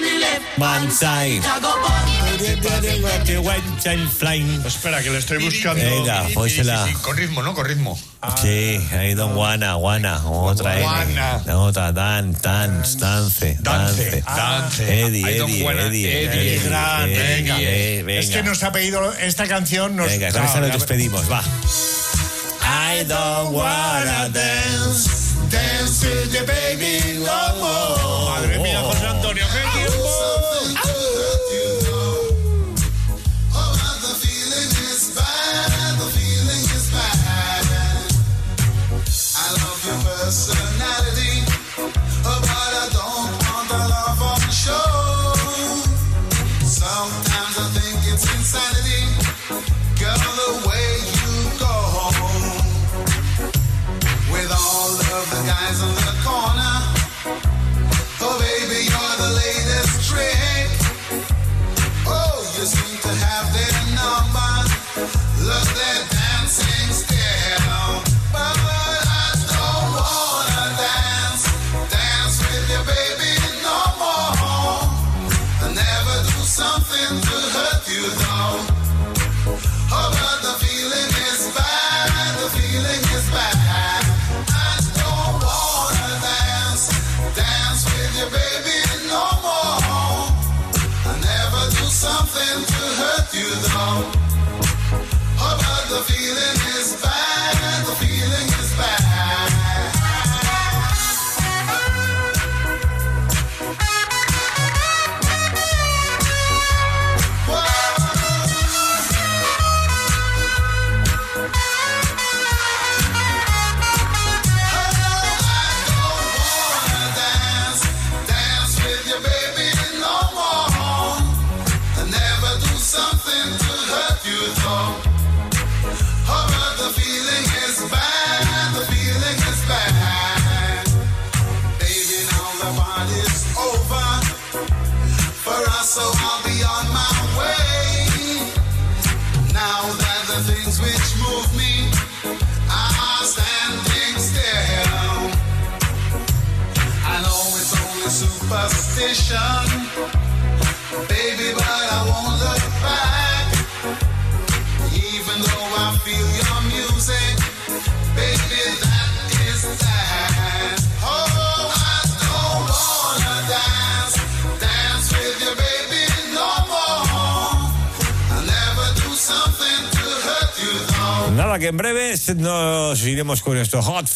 the left hand side. Espera, que le estoy buscando. Venga, pónsela. Con ritmo, ¿no? Con ritmo. Sí, ahí Don Juana, Juana, otra Juana. N. Otra, Dan, Dance, Dance, Dance, Dance. Dance. Eddie, Eddie, Eddie, Eddie, venga. Es que nos ha pedido esta canción. Nos, Venga, con esta nos despedimos, va. I don't wanna dance, dance with the baby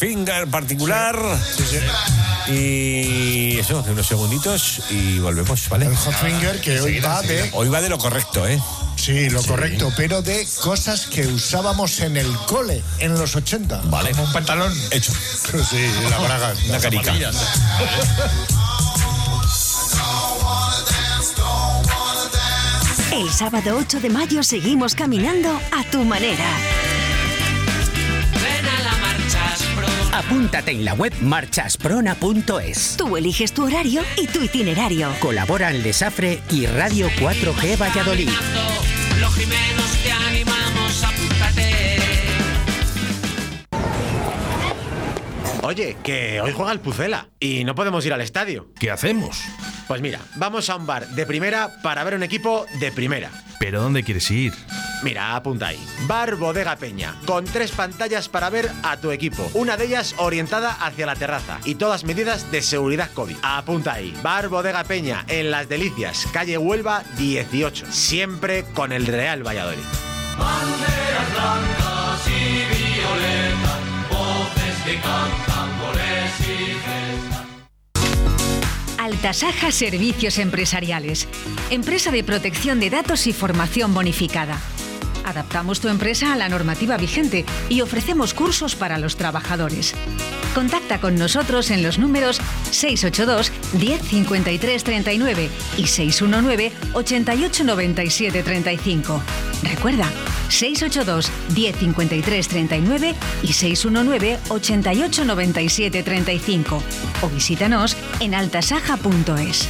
finger particular. Y eso, unos segunditos y volvemos, ¿vale? El hot finger que hoy va de. Hoy va de lo correcto, ¿eh? Sí, lo correcto, pero de cosas que usábamos en el cole en los 80. Vale. Como un pantalón. Hecho. Sí, la braga. Una carica. El sábado 8 de mayo seguimos caminando a tu manera. Apúntate en la web marchasprona.es. Tú eliges tu horario y tu itinerario. Colaboran Lesafre y Radio 4G Valladolid. Los Jimenos te animamos, apúntate. Oye, que hoy juega el Pucela y no podemos ir al estadio. ¿Qué hacemos? Pues mira, vamos a un bar de primera para ver un equipo de primera. ¿Pero dónde quieres ir? Mira, apunta ahí. Bar Bodega Peña, con tres pantallas para ver a tu equipo. Una de ellas orientada hacia la terraza y todas medidas de seguridad COVID. Apunta ahí. Bar Bodega Peña, en Las Delicias, calle Huelva 18. Siempre con el Real Valladolid. Banderas blancas y violetas, voces que cantan goles y gestas. Altasaja Servicios Empresariales. Empresa de protección de datos y formación bonificada. Adaptamos tu empresa a la normativa vigente y ofrecemos cursos para los trabajadores. Contacta con nosotros en los números 682 10 53 39 y 619 88 97 35. Recuerda, 682 10 53 39 y 619 88 97 35. O visítanos en altasaja.es.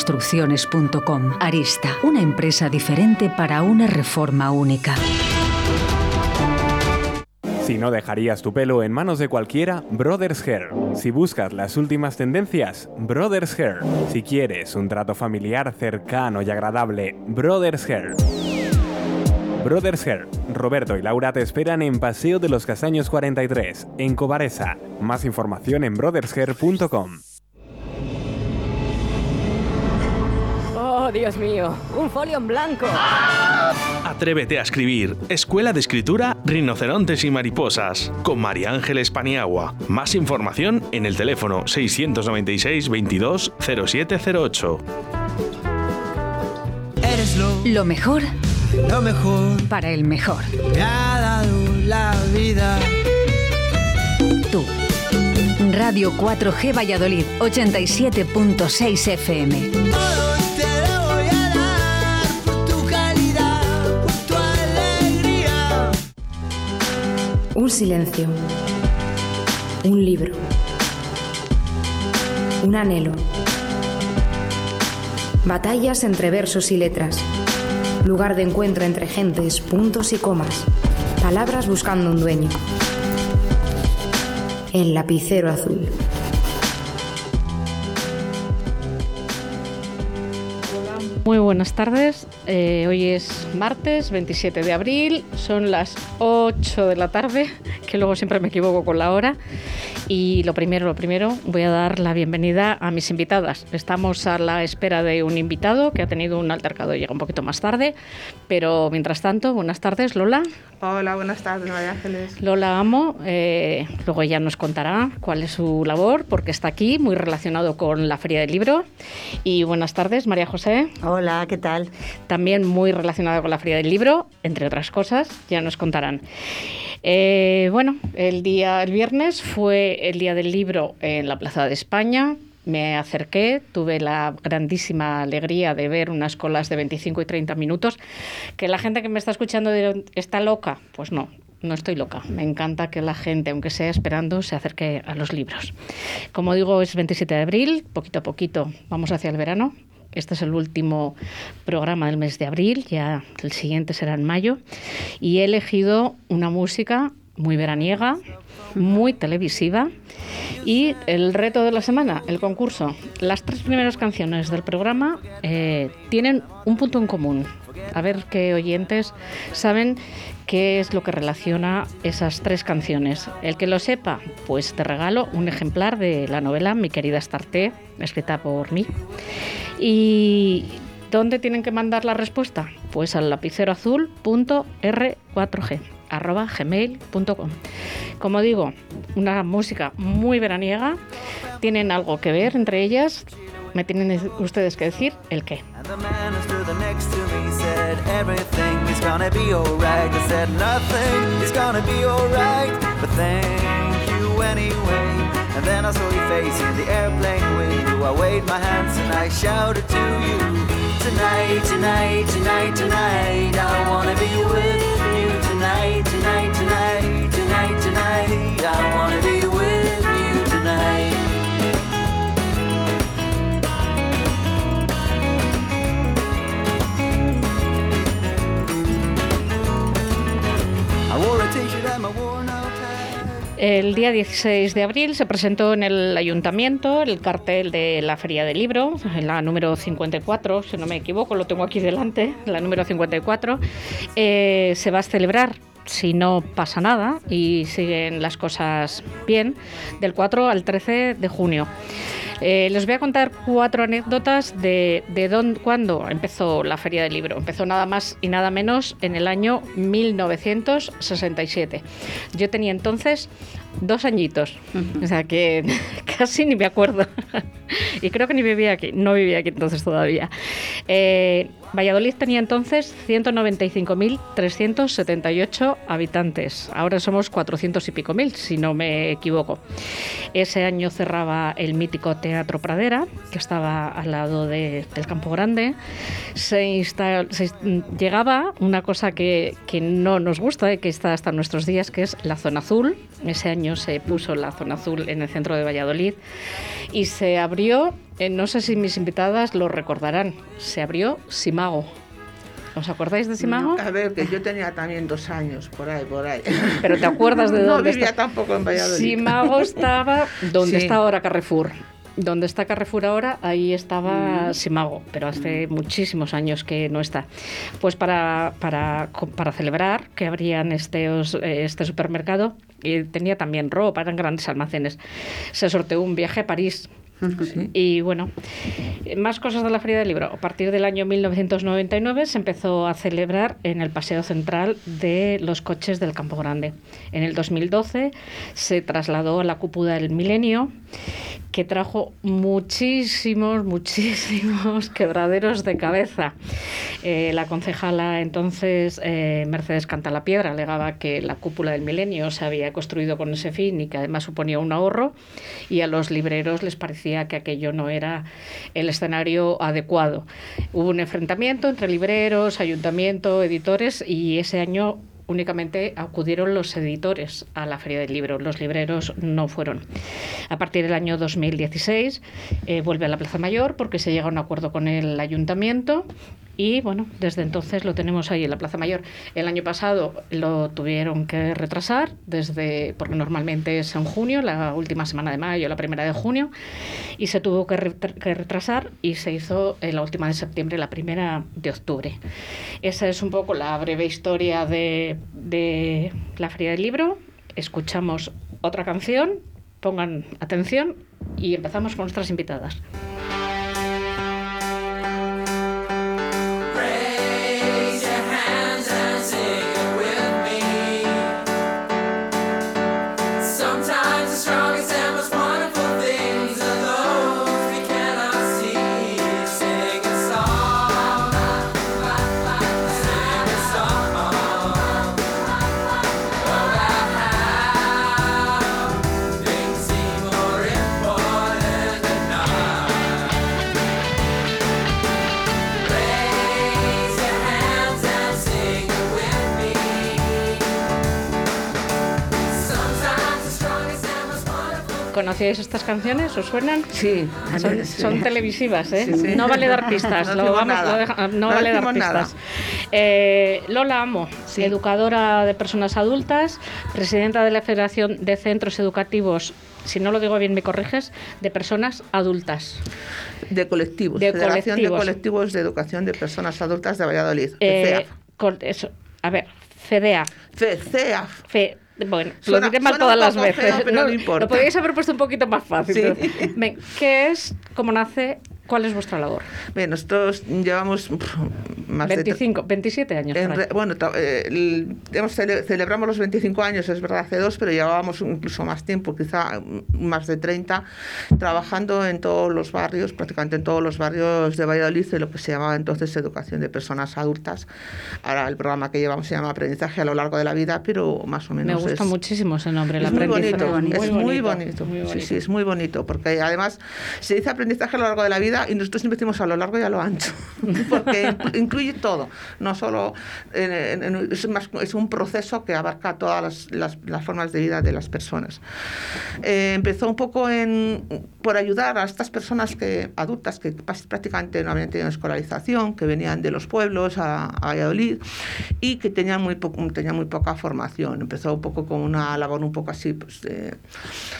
Arista, una empresa diferente para una reforma única. Si no dejarías tu pelo en manos de cualquiera, Brothers Hair. Si buscas las últimas tendencias, Brothers Hair. Si quieres un trato familiar cercano y agradable, Brothers Hair. Brothers Hair. Roberto y Laura te esperan en Paseo de los Castaños 43, en Cobaresa. Más información en brothershair.com. Oh, Dios mío, un folio en blanco. Atrévete a escribir. Escuela de Escritura Rinocerontes y Mariposas. Con María Ángeles Paniagua. Más información en el teléfono 696 22 0708. Eres lo, Lo mejor lo mejor para el mejor. me ha dado la vida. Tú. Radio 4G Valladolid, 87.6 FM. Un silencio. Un libro. Un anhelo. Batallas entre versos y letras. Lugar de encuentro entre gentes, puntos y comas. Palabras buscando un dueño. El lapicero azul. Muy buenas tardes. Eh, hoy es martes 27 de abril. Son las 8 de la tarde, que luego siempre me equivoco con la hora. Y lo primero, lo primero, voy a dar la bienvenida a mis invitadas. Estamos a la espera de un invitado que ha tenido un altercado y llega un poquito más tarde. Pero mientras tanto, buenas tardes, Lola. Hola, buenas tardes, María Ángeles. Lola Amo, eh, luego ella nos contará cuál es su labor, porque está aquí, muy relacionado con la Feria del Libro. Y buenas tardes, María José. Hola, ¿qué tal? También muy relacionada con la Feria del Libro, entre otras cosas, ya nos contarán. Eh, bueno, el día, el viernes fue el día del libro en la Plaza de España. Me acerqué, tuve la grandísima alegría de ver unas colas de 25 y 30 minutos. Que la gente que me está escuchando está loca. Pues no, no estoy loca. Me encanta que la gente, aunque sea esperando, se acerque a los libros. Como digo, es 27 de abril, poquito a poquito vamos hacia el verano. Este es el último programa del mes de abril, ya el siguiente será en mayo. Y he elegido una música muy veraniega, muy televisiva. Y el reto de la semana, el concurso. Las tres primeras canciones del programa eh, tienen un punto en común. A ver qué oyentes saben qué es lo que relaciona esas tres canciones. El que lo sepa, pues te regalo un ejemplar de la novela Mi querida Starté, escrita por mí. ¿Y dónde tienen que mandar la respuesta? Pues al lapiceroazul.r4g arroba gmail.com. Como digo, una música muy veraniega, tienen algo que ver entre ellas, me tienen ustedes que decir el qué. And then I saw your face in the airplane window. I waved my hands and I shouted to you, Tonight, tonight, tonight, tonight, I wanna be with you. Tonight, tonight, tonight, tonight, tonight, I wanna be with you tonight. I wore a t-shirt and my El día 16 de abril se presentó en el ayuntamiento el cartel de la Feria del Libro, la número 54, si no me equivoco, lo tengo aquí delante, la número 54. Eh, se va a celebrar si no pasa nada y siguen las cosas bien, del 4 al 13 de junio. Eh, les voy a contar cuatro anécdotas de, de dónde, cuándo empezó la Feria del Libro. Empezó nada más y nada menos en el año 1967. Yo tenía entonces dos añitos, o sea que casi ni me acuerdo. y creo que ni vivía aquí, no vivía aquí entonces todavía. Eh, Valladolid tenía entonces 195.378 habitantes. Ahora somos 400 y pico mil, si no me equivoco. Ese año cerraba el mítico Teatro Pradera, que estaba al lado de- del Campo Grande. Se, se llegaba una cosa que, no nos gusta y que está hasta nuestros días, que es la zona azul. Ese año se puso la zona azul en el centro de Valladolid y se abrió, eh, no sé si mis invitadas lo recordarán, se abrió Simago. ¿Os acordáis de Simago? A ver, que yo tenía también dos años, por ahí, por ahí. Pero ¿te acuerdas de no dónde vivía está? tampoco en Valladolid. Simago estaba donde Sí. está ahora Carrefour. Donde está Carrefour ahora, ahí estaba Mm. Simago, pero hace muchísimos años que no está. Pues para, para, para celebrar que abrían este, eh, este supermercado, y tenía también ropa, eran grandes almacenes, se sorteó un viaje a París. Y bueno, más cosas de la Feria del Libro. A partir del año 1999 se empezó a celebrar en el Paseo Central de los coches del Campo Grande. En el 2012 se trasladó a la cúpula del Milenio, que trajo muchísimos, muchísimos quebraderos de cabeza. Eh, la concejala entonces, eh, Mercedes Cantalapiedra, alegaba que la cúpula del Milenio se había construido con ese fin y que además suponía un ahorro, y a los libreros les parecía que aquello no era el escenario adecuado. Hubo un enfrentamiento entre libreros, ayuntamiento, editores, y ese año únicamente acudieron los editores a la Feria del Libro, los libreros no fueron. A partir del año 2016 eh, vuelve a la Plaza Mayor porque se llega a un acuerdo con el ayuntamiento y bueno, desde entonces lo tenemos ahí en la Plaza Mayor. El año pasado lo tuvieron que retrasar desde porque normalmente es en junio, la última semana de mayo, la primera de junio y se tuvo que, que retrasar y se hizo en la última de septiembre, la primera de octubre. Esa es un poco la breve historia de, de la Feria del Libro. Escuchamos otra canción, pongan atención y empezamos con nuestras invitadas. ¿Conocíais estas canciones? ¿Os suenan? Sí. Son, sí. son televisivas, ¿eh? Sí, sí. No vale dar pistas. No lo decimos vamos- nada. lo deja- no, No vale dar pistas. Eh, Lola Amo, educadora de personas adultas, presidenta de la Federación de Centros Educativos, si no lo digo bien me corriges, de personas adultas. De colectivos. De Federación colectivos. de Colectivos de Educación de Personas Adultas de Valladolid. Eh, con eso, a ver, FEDEA. FEAF. Fe- bueno, Suena- lo diré mal todas las veces. feo, pero no importa. Lo podríais haber puesto un poquito más fácil. Sí. pero- Ven, ¿Qué es? ¿Cómo nace? ¿Cuál es vuestra labor? Bien, nosotros llevamos más de... 25, 27 años. Re- bueno, eh, hemos cele- celebramos los 25 años, es verdad, hace dos, pero llevábamos incluso más tiempo, quizá mm, más de 30, trabajando en todos los barrios, prácticamente en todos los barrios de Valladolid, de lo que se llamaba entonces educación de personas adultas. Ahora el programa que llevamos se llama aprendizaje a lo largo de la vida, pero más o Me menos gusta es, muchísimo ese nombre, el es muy aprendizaje. bonito, es muy bonito. muy Sí, bonito. sí, es muy bonito, porque además se dice aprendizaje a lo largo de la vida y nosotros decimos a lo largo y a lo ancho, porque inclu- incluye todo, no solo en- en- es, un proceso que abarca todas las, formas de vida de las personas. Eh, empezó un poco en, por ayudar a estas personas que, adultas que prácticamente no habían tenido escolarización, que venían de los pueblos a, Valladolid y que tenían muy, po- muy poca formación. Empezó un poco con una labor un poco así pues, de,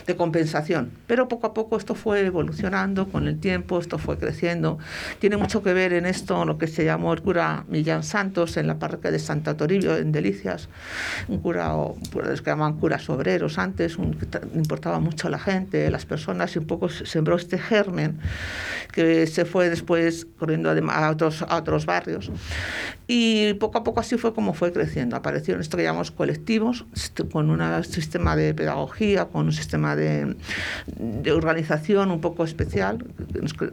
de compensación. Pero poco a poco esto fue evolucionando con el tiempo, esto fue creciendo. Tiene mucho que ver en esto lo que se llamó el cura Millán Santos en la parroquia de Santa Toribio, en Delicias, un cura, o los que llamaban curas obreros antes, un, que importaba mucho a la gente, las personas, y un poco se- sembró este germen que se fue después corriendo a otros, a otros barrios. Y poco a poco así fue como fue creciendo. Aparecieron esto que llamamos colectivos, con un sistema de pedagogía, con un sistema de, de organización un poco especial.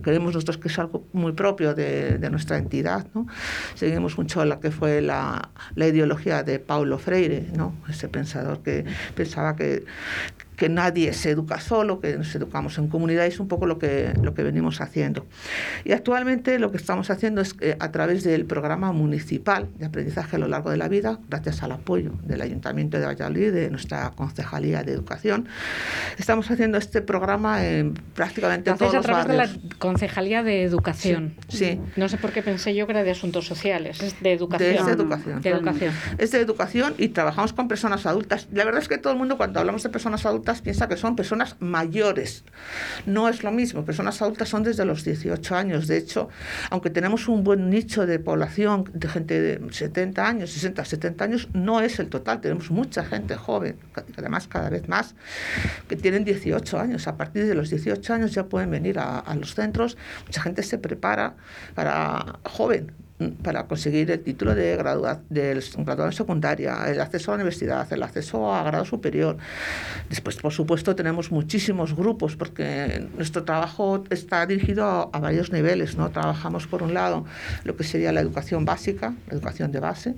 Creemos nosotros que es algo muy propio de, de nuestra entidad. ¿no? Seguimos mucho la que fue la, la ideología de Paulo Freire, ¿no? ese pensador que pensaba que que nadie se educa solo, que nos educamos en comunidad, es un poco lo que, lo que venimos haciendo. Y actualmente lo que estamos haciendo es que a través del programa municipal de aprendizaje a lo largo de la vida, gracias al apoyo del Ayuntamiento de Valladolid, de nuestra Concejalía de Educación, estamos haciendo este programa en prácticamente Lo hacéis todos a los través barrios. de la Concejalía de Educación. Sí, sí. No sé por qué pensé yo que era de Asuntos Sociales. Es de Educación. De esa educación. De educación. Es de educación y trabajamos con personas adultas. La verdad es que todo el mundo cuando hablamos de personas adultas piensa que son personas mayores. No es lo mismo. Personas adultas son desde los 18 años. De hecho, aunque tenemos un buen nicho de población de gente de 70 años, 60, 70 años, no es el total. Tenemos mucha gente joven, además cada vez más, que tienen 18 años. A partir de los 18 años ya pueden venir a, a los centros. Mucha gente se prepara para joven para conseguir el título de gradua, del graduado en secundaria, el acceso a la universidad, el acceso a grado superior. Después, por supuesto, tenemos muchísimos grupos porque nuestro trabajo está dirigido a, varios niveles. ¿no? Trabajamos, por un lado, lo que sería la educación básica, la educación de base.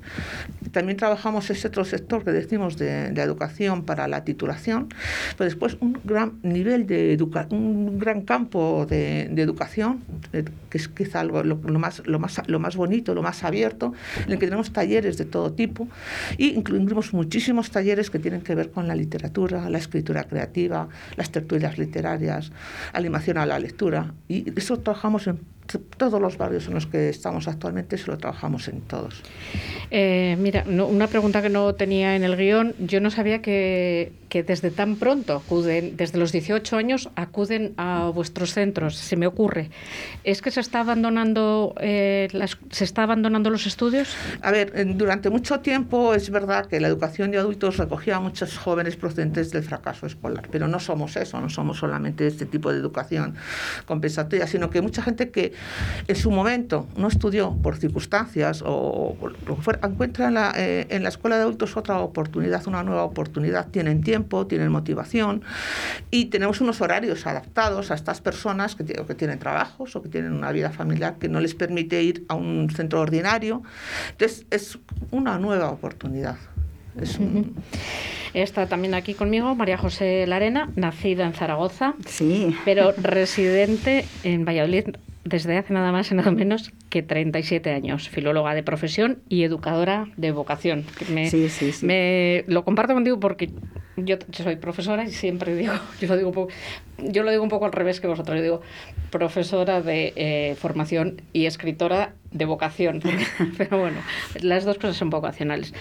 También trabajamos ese otro sector que decimos de, de educación para la titulación, pero después un gran nivel de educa un gran campo de, de educación, eh, que es quizá lo- lo más, lo, más, lo más bonito, lo más abierto, en el que tenemos talleres de todo tipo y incluimos muchísimos talleres que tienen que ver con la literatura, la escritura creativa, las tertulias literarias, animación a la lectura. Y eso trabajamos en todos los barrios en los que estamos actualmente, se lo trabajamos en todos. Eh, mira, no- una pregunta que no tenía en el guion. Yo no sabía que, que desde tan pronto acuden, desde los 18 años, acuden a vuestros centros. Se me ocurre. ¿Es que se está abandonando, eh, las- se está abandonando los estudios? A ver, durante mucho tiempo es verdad que la educación de adultos recogía a muchos jóvenes procedentes del fracaso escolar, pero no somos eso, no somos solamente este tipo de educación compensatoria, sino que mucha gente que en su momento no estudió por circunstancias o por lo que fuera, encuentra en la, eh, en la escuela de adultos otra oportunidad, una nueva oportunidad, tienen tiempo, tienen motivación y tenemos unos horarios adaptados a estas personas que, que tienen trabajos o que tienen una vida familiar que no les permite ir a un centro ordinario. Entonces, es una nueva oportunidad. Es un- Está también aquí conmigo María José Larena, nacida en Zaragoza, sí. pero residente en Valladolid desde hace nada más y nada menos que 37 años, filóloga de profesión y educadora de vocación. Me, Sí, sí, sí. me- lo comparto contigo porque yo soy profesora y siempre digo, yo lo digo yo lo digo un poco al revés que vosotros, yo digo profesora de eh, formación y escritora de vocación, pero bueno, las dos cosas son vocacionales.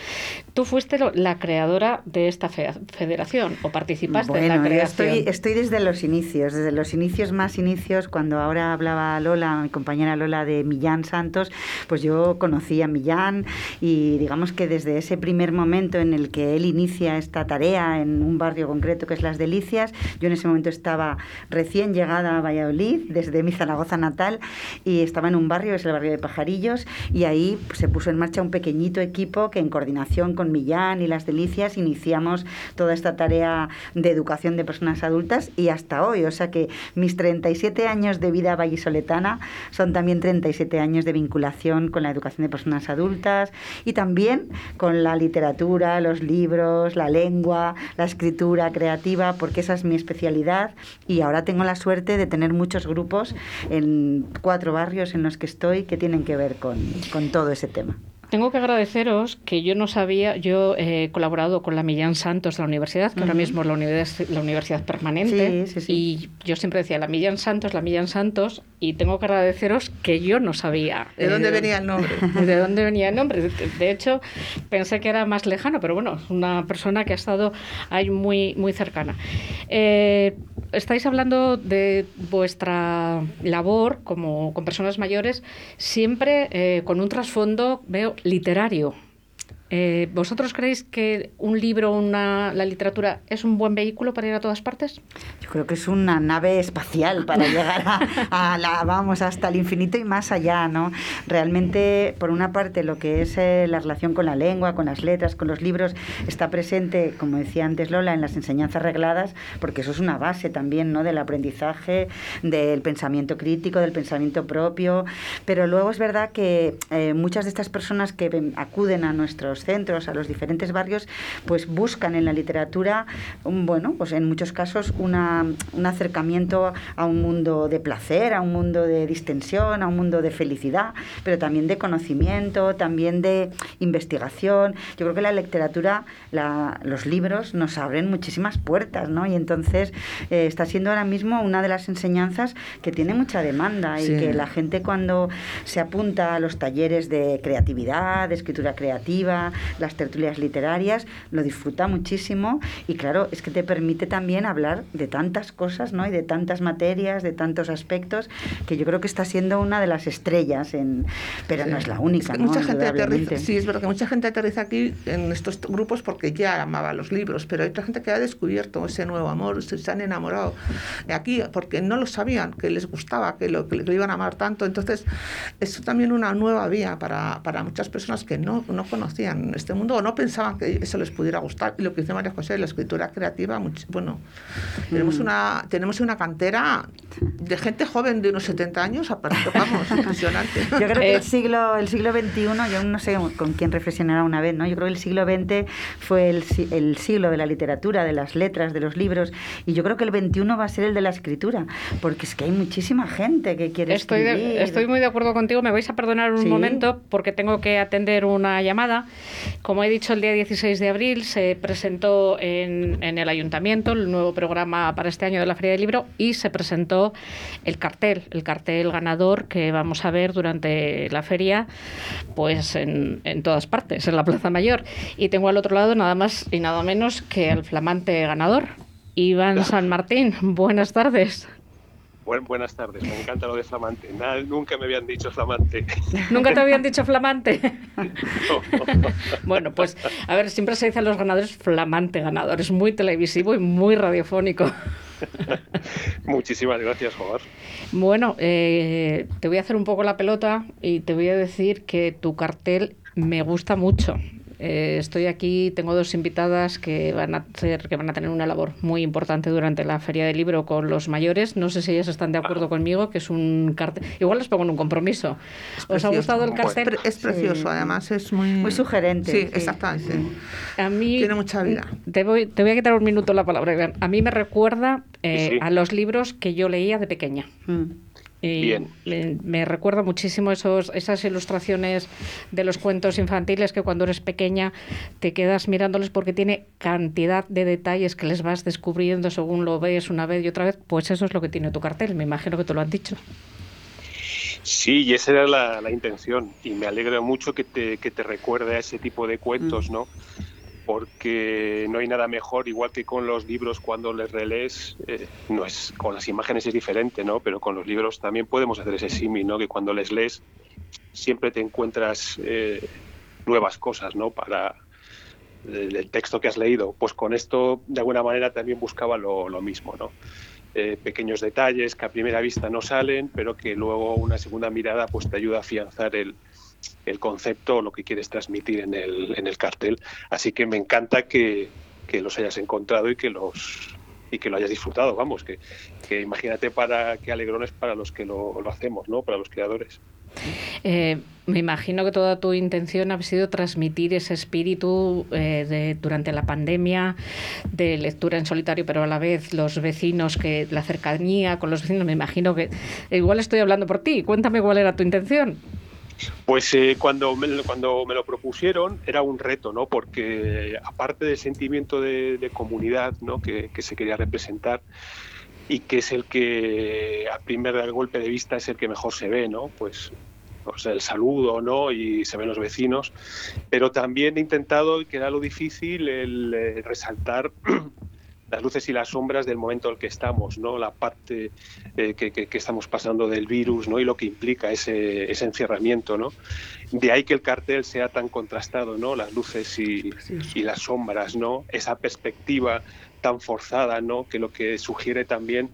Tú fuiste lo- la creadora de esta fe- federación o participaste en la Bueno, creación. estoy, estoy desde los inicios, desde los inicios más inicios, cuando ahora hablaba Lola, mi compañera Lola de Millán Santos, pues yo conocí a Millán y digamos que desde ese primer momento en el que él inicia esta tarea en un barrio concreto que es Las Delicias, yo en ese momento estaba recién llegada a Valladolid, desde mi Zaragoza natal, y estaba en un barrio, es el barrio de Pajarillos, y ahí pues, se puso en marcha un pequeñito equipo que en coordinación con Millán y Las Delicias iniciamos toda esta tarea de educación de personas adultas y hasta hoy, o sea que mis 37 años de vida vallisoletana son también 37 años de vinculación con la educación de personas adultas y también con la literatura, los libros, la lengua, la escritura creativa, porque esa es mi especialidad y ahora tengo la suerte de tener muchos grupos en cuatro barrios en los que estoy que tienen que ver con, con todo ese tema. Tengo que agradeceros que yo no sabía, yo he colaborado con la Millán Santos de la universidad, que ahora mismo es la, univers- la universidad permanente, Sí, sí, sí. y yo siempre decía, la Millán Santos, la Millán Santos, y tengo que agradeceros que yo no sabía. ¿De dónde eh, venía el nombre? De dónde venía el nombre. De, de hecho, pensé que era más lejano, pero bueno, es una persona que ha estado ahí muy, muy cercana. Eh, estáis hablando de vuestra labor como con personas mayores, siempre eh, con un trasfondo, veo, literario. Eh, ¿Vosotros creéis que un libro, una, la literatura, es un buen vehículo para ir a todas partes? Yo creo que es una nave espacial para llegar a, a la, vamos, hasta el infinito y más allá, ¿no? Realmente, por una parte, lo que es eh, la relación con la lengua, con las letras, con los libros, está presente, como decía antes Lola, en las enseñanzas regladas, porque eso es una base también, ¿no? Del aprendizaje, del pensamiento crítico, del pensamiento propio. Pero luego es verdad que eh, muchas de estas personas que acuden a nuestros centros, a los diferentes barrios, pues buscan en la literatura, un, bueno, pues en muchos casos una, un acercamiento a un mundo de placer, a un mundo de distensión, a un mundo de felicidad, pero también de conocimiento, también de investigación. Yo creo que la literatura, la- los libros nos abren muchísimas puertas, ¿no? Y entonces eh, está siendo ahora mismo una de las enseñanzas que tiene mucha demanda y que la gente cuando se apunta a los talleres de creatividad, de escritura creativa, las tertulias literarias, lo disfruta muchísimo y claro, es que te permite también hablar de tantas cosas, ¿no? Y de tantas materias, de tantos aspectos, que yo creo que está siendo una de las estrellas, en, pero no es la única, Es que ¿no? mucha gente aterriza, sí, es verdad que mucha gente aterriza aquí en estos grupos porque ya amaba los libros, pero hay otra gente que ha descubierto ese nuevo amor, se, han enamorado aquí porque no lo sabían, que les gustaba, que lo, que lo iban a amar tanto. Entonces, es también una nueva vía para, para muchas personas que no, no conocían este mundo o no pensaban que eso les pudiera gustar. Y lo que dice María José, la escritura creativa, bueno, tenemos, Mm. una, tenemos una cantera de gente joven de unos 70 años, aparte, vamos, impresionante. Yo creo que el siglo, el siglo XXI, yo no sé con quién reflexionará una vez, ¿no? Yo creo que el siglo XX fue el, si- el siglo de la literatura, de las letras, de los libros, y yo creo que el XXI va a ser el de la escritura, porque es que hay muchísima gente que quiere Estoy, de- escribir. estoy muy de acuerdo contigo. Me vais a perdonar un Sí. momento porque tengo que atender una llamada. Como he dicho, el día 16 de abril se presentó en, en el ayuntamiento el nuevo programa para este año de la Feria del Libro y se presentó el cartel, el cartel ganador que vamos a ver durante la feria, pues en, en todas partes, en la Plaza Mayor. Y tengo al otro lado nada más y nada menos que el flamante ganador, Iván San Martín. Buenas tardes. Buen- buenas tardes, me encanta lo de flamante. Nada, nunca me habían dicho flamante. Nunca te habían dicho flamante. Bueno, pues a ver, siempre se dice a los ganadores flamante ganador. Es muy televisivo y muy radiofónico. Muchísimas gracias, Jobar. Bueno, eh, te voy a hacer un poco la pelota y te voy a decir que tu cartel me gusta mucho. Eh, estoy aquí, tengo dos invitadas que van a hacer, que van a tener una labor muy importante durante la feria del libro con los mayores. No sé si ellas están de acuerdo conmigo, que es un cartel. Igual les pongo en un compromiso. ¿Os ha gustado el Es cartel? pre- es precioso, además, es muy... Muy sugerente, Sí, sí. exactamente. A mí Tiene mucha vida. Te voy, te voy a quitar un minuto la palabra. A mí me recuerda eh, Sí. a los libros que yo leía de pequeña. Y Bien. Me, me recuerda muchísimo esos, esas ilustraciones de los cuentos infantiles que cuando eres pequeña te quedas mirándoles porque tiene cantidad de detalles que les vas descubriendo según lo ves una vez y otra vez. Pues eso es lo que tiene tu cartel. Me imagino que te lo han dicho. Sí, y esa era la, la intención. Y me alegra mucho que te, que te recuerde a ese tipo de cuentos, ¿no? Porque no hay nada mejor, igual que con los libros cuando les relees, eh, no es, con las imágenes es diferente, ¿no? Pero con los libros también podemos hacer ese símil, ¿no? Que cuando les lees siempre te encuentras eh, nuevas cosas, ¿no? Para el, el texto que has leído. Pues con esto, de alguna manera, también buscaba lo, mismo, ¿no? eh, pequeños detalles que a primera vista no salen, pero que luego una segunda mirada pues te ayuda a afianzar el, el concepto o lo que quieres transmitir en el, en el cartel. Así que me encanta que, que los hayas encontrado y que los y que lo hayas disfrutado, vamos, que, que imagínate para qué alegrones para los que lo, lo hacemos, ¿no? Para los creadores. Eh, me imagino que toda tu intención ha sido transmitir ese espíritu eh, de, durante la pandemia de lectura en solitario, pero a la vez los vecinos, que la cercanía con los vecinos, me imagino que igual estoy hablando por ti. Cuéntame cuál era tu intención. Pues eh, cuando, me, cuando me lo propusieron era un reto, ¿no? Porque aparte del sentimiento de, comunidad ¿no? que, se quería representar, y que es el que a primer golpe de vista es el que mejor se ve, ¿no? Pues sea, el saludo, ¿no? Y se ven los vecinos, pero también he intentado, y que era lo difícil, el eh, resaltar las luces y las sombras del momento en el que estamos, ¿no? La parte eh, que, que- que estamos pasando del virus, ¿no? Y lo que implica ese, ese encerramiento, ¿no? De ahí que el cartel sea tan contrastado, ¿no? Las luces y, y las sombras, ¿no? Esa perspectiva tan forzada, ¿no? Que lo que sugiere también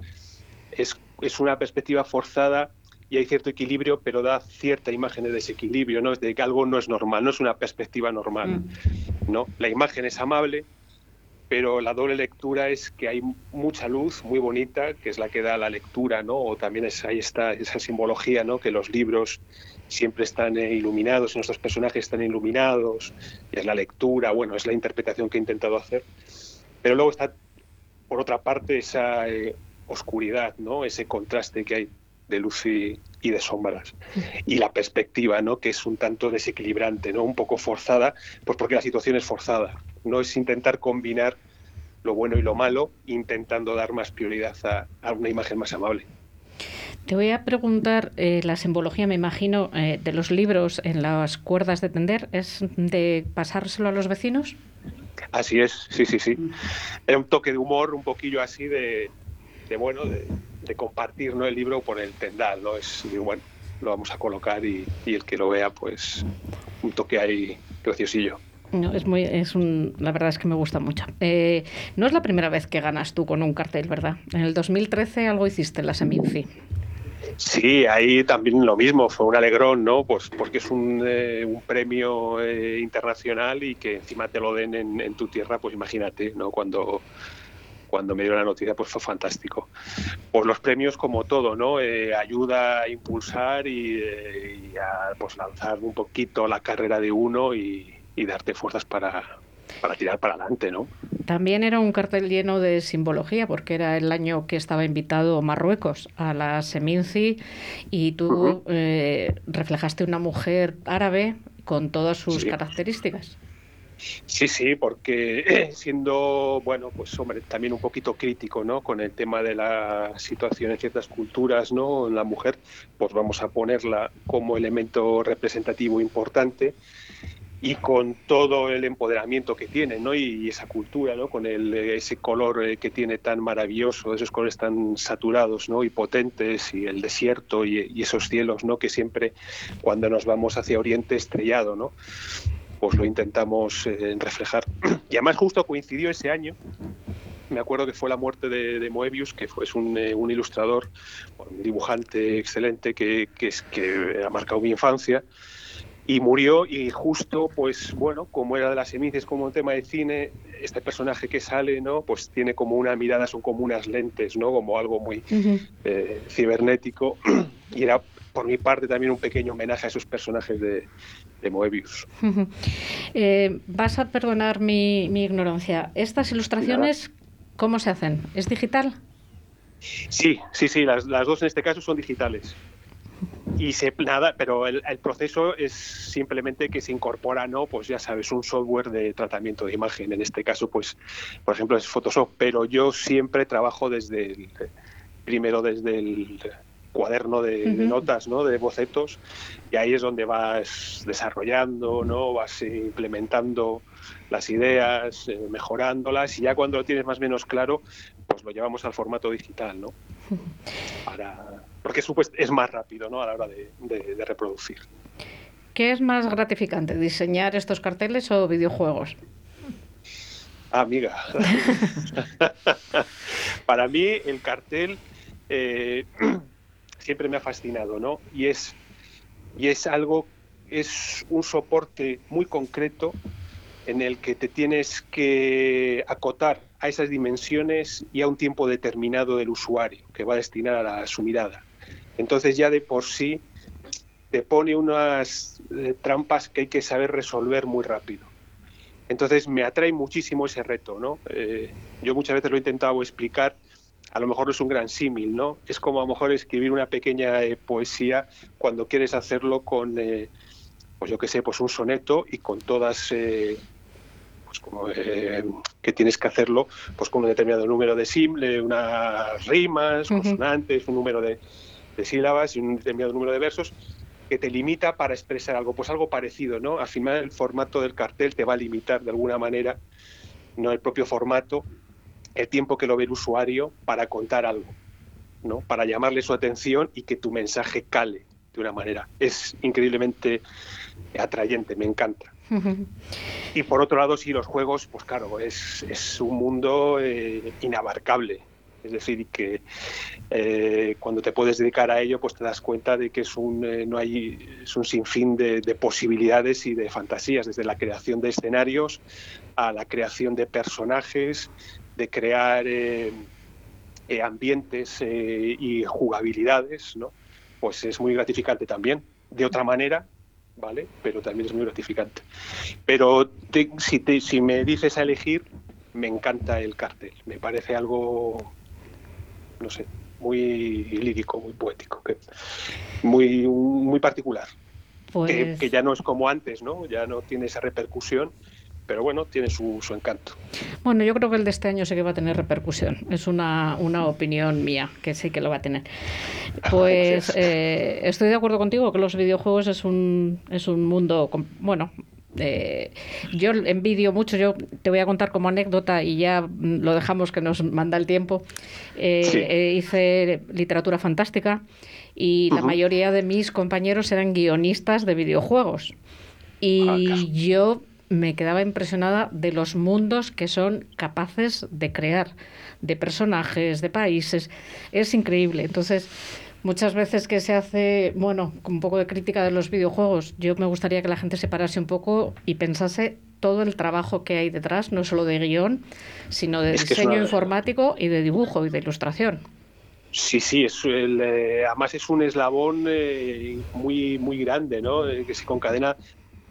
es, es una perspectiva forzada y hay cierto equilibrio, pero da cierta imagen de desequilibrio, ¿no? Es de que algo no es normal, no es una perspectiva normal, ¿no? La imagen es amable, pero la doble lectura es que hay mucha luz muy bonita, que es la que da la lectura, ¿no? O también es, ahí está esa simbología, ¿no? Que los libros siempre están eh, iluminados, nuestros personajes están iluminados, y es la lectura, bueno, es la interpretación que he intentado hacer. Pero luego está, por otra parte, esa eh, oscuridad, ¿no? Ese contraste que hay de luz y, y de sombras. Y la perspectiva, ¿no? Que es un tanto desequilibrante, ¿no? Un poco forzada, pues porque la situación es forzada. No es intentar combinar lo bueno y lo malo, intentando dar más prioridad a, a una imagen más amable. Te voy a preguntar, eh, la simbología, me imagino, eh, de los libros en las cuerdas de tender, ¿es de pasárselo a los vecinos? Así es, sí, sí, sí. Era un toque de humor, un poquillo así de, de bueno, de, de compartir ¿no? el libro por el tendal, ¿no? Es, bueno, lo vamos a colocar y, y el que lo vea, pues un toque ahí graciosillo. No, es muy, es un, la verdad es que me gusta mucho. Eh, no es la primera vez que ganas tú con un cartel, ¿verdad? En el 2013 algo hiciste en la Seminci. Sí, ahí también lo mismo, fue un alegrón, ¿no? Pues porque es un, eh, premio eh, internacional y que encima te lo den en, tu tierra, pues imagínate, ¿no? Cuando, cuando me dio la noticia, pues fue fantástico. Pues los premios, como todo, ¿no? Ayuda a impulsar y, y a pues, lanzar un poquito la carrera de uno y, y darte fuerzas para, para tirar para adelante, ¿no? También era un cartel lleno de simbología, porque era el año que estaba invitado Marruecos a la Seminci y tú eh, reflejaste una mujer árabe con todas sus Sí. características. Sí, sí, porque siendo, bueno, pues hombre, también un poquito crítico, ¿no? Con el tema de la situación en ciertas culturas, ¿no? La mujer, pues vamos a ponerla como elemento representativo importante y con todo el empoderamiento que tiene, ¿no? Y, esa cultura, ¿no? Con el, ese color eh, que tiene tan maravilloso, esos colores tan saturados, ¿no? Y potentes, y el desierto y, y esos cielos, ¿no? Que siempre cuando nos vamos hacia Oriente estrellado, ¿no? Pues lo intentamos eh, reflejar. Y además justo coincidió ese año me acuerdo que fue la muerte de, de Moebius, que fue, es un, eh, un ilustrador, un dibujante excelente que, que, es, que ha marcado mi infancia. Y murió y justo, pues bueno, como era de las semillas, como un tema de cine, este personaje que sale, ¿no? Pues tiene como una mirada, son como unas lentes, ¿no? Como algo muy eh, cibernético. Y era, por mi parte, también un pequeño homenaje a esos personajes de, de Moebius. Eh, vas a perdonar mi, mi ignorancia. ¿Estas ilustraciones cómo se hacen? ¿Es digital? Sí, sí, sí, las, las dos en este caso son digitales. Y se nada, pero el, el proceso es simplemente que se incorpora, ¿no? Pues ya sabes, un software de tratamiento de imagen. En este caso, pues, por ejemplo, es Photoshop. Pero yo siempre trabajo desde el, primero desde el cuaderno de, de Ujú. notas, ¿no? De bocetos. Y ahí es donde vas desarrollando, ¿no? Vas implementando las ideas, eh, mejorándolas. Y ya cuando lo tienes más o menos claro, pues lo llevamos al formato digital, ¿no? Para, porque es, supuest- es más rápido, ¿no? A la hora de, de- de reproducir. ¿Qué es más gratificante, diseñar estos carteles o videojuegos? Ah, amiga. Para mí el cartel eh, siempre me ha fascinado, ¿no? Y es, y es algo, es un soporte muy concreto en el que te tienes que acotar a esas dimensiones y a un tiempo determinado del usuario que va a destinar a la- su mirada. Entonces ya de por sí te pone unas eh, trampas que hay que saber resolver muy rápido. Entonces me atrae muchísimo ese reto, ¿no? Eh, yo muchas veces lo he intentado explicar, a lo mejor no es un gran símil, ¿no? Es como a lo mejor escribir una pequeña eh, poesía cuando quieres hacerlo con, eh, pues yo qué sé, pues un soneto y con todas, pues como, que tienes que hacerlo pues con un determinado número de simple, unas rimas, consonantes, un número de, de sílabas y un determinado número de versos que te limita para expresar algo, pues algo parecido, ¿no? Al final el formato del cartel te va a limitar de alguna manera, no el propio formato, el tiempo que lo ve el usuario para contar algo, ¿no? Para llamarle su atención y que tu mensaje cale de una manera. Es increíblemente atrayente, me encanta. Y por otro lado, sí, los juegos, pues claro, es, es un mundo eh, inabarcable. Es decir, que eh, cuando te puedes dedicar a ello, pues te das cuenta de que es un, eh, no hay, es un sinfín de, de posibilidades y de fantasías, desde la creación de escenarios a la creación de personajes, de crear eh, ambientes y jugabilidades, ¿no? Pues es muy gratificante también. De otra manera, ¿vale? Pero también es muy gratificante. Pero si, te- si me dices a elegir, me encanta el cartel. Me parece algo, no sé, muy lírico, muy poético, que- muy, muy particular. Que, Pues- que ya no es como antes, ¿no? Ya no tiene esa repercusión, pero bueno, tiene su, su encanto. Bueno, yo creo que el de este año sí que va a tener repercusión. Es una, una opinión mía, que sí que lo va a tener. Pues Gracias. eh, estoy de acuerdo contigo que los videojuegos es un, es un mundo, bueno, eh, yo envidio mucho, yo te voy a contar como anécdota y ya lo dejamos que nos manda el tiempo. Eh, Sí. eh, hice literatura fantástica y la Ujú. mayoría de mis compañeros eran guionistas de videojuegos. Y yo me quedaba impresionada de los mundos que son capaces de crear, de personajes, de países. Es increíble. Entonces, muchas veces que se hace, bueno, con un poco de crítica de los videojuegos, yo me gustaría que la gente se parase un poco y pensase todo el trabajo que hay detrás, no solo de guion, sino de Es diseño una- informático y de dibujo y de ilustración. Sí, sí, es el, eh, además es un eslabón eh, muy, muy grande, ¿no? Eh, que se concadena,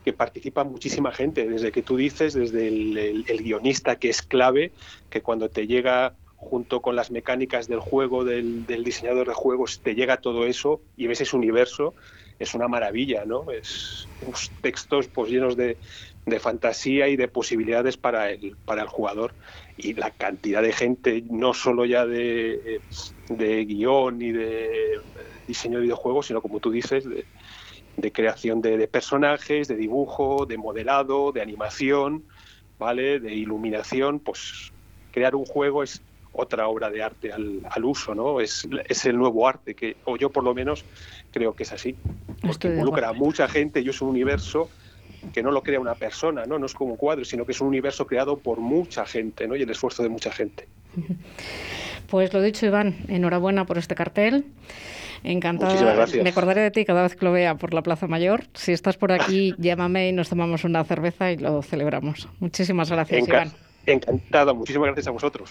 que participa muchísima gente, desde que tú dices, desde el, el- el guionista que es clave, que cuando te llega junto con las mecánicas del juego, del, diseñador de juegos, te llega todo eso y ves ese universo, es una maravilla, ¿no? Es unos textos pues llenos de, de fantasía y de posibilidades para el, para el jugador. Y la cantidad de gente, no solo ya de, de guion y de diseño de videojuegos, sino como tú dices, de, de creación de, de personajes, de dibujo, de modelado, de animación, ¿vale? De iluminación, pues crear un juego es otra obra de arte al, al uso, ¿no? Es, es el nuevo arte, que, o yo por lo menos creo que es así. Porque involucra a mucha gente y es un universo que no lo crea una persona, ¿no? No es como un cuadro, sino que es un universo creado por mucha gente, ¿no? Y el esfuerzo de mucha gente. Pues lo dicho, Iván, enhorabuena por este cartel. Encantada. Muchísimas gracias. Me acordaré de ti cada vez que lo vea por la Plaza Mayor. Si estás por aquí, llámame y nos tomamos una cerveza y lo celebramos. Muchísimas gracias, Enca- Iván. Encantada, muchísimas gracias a vosotros.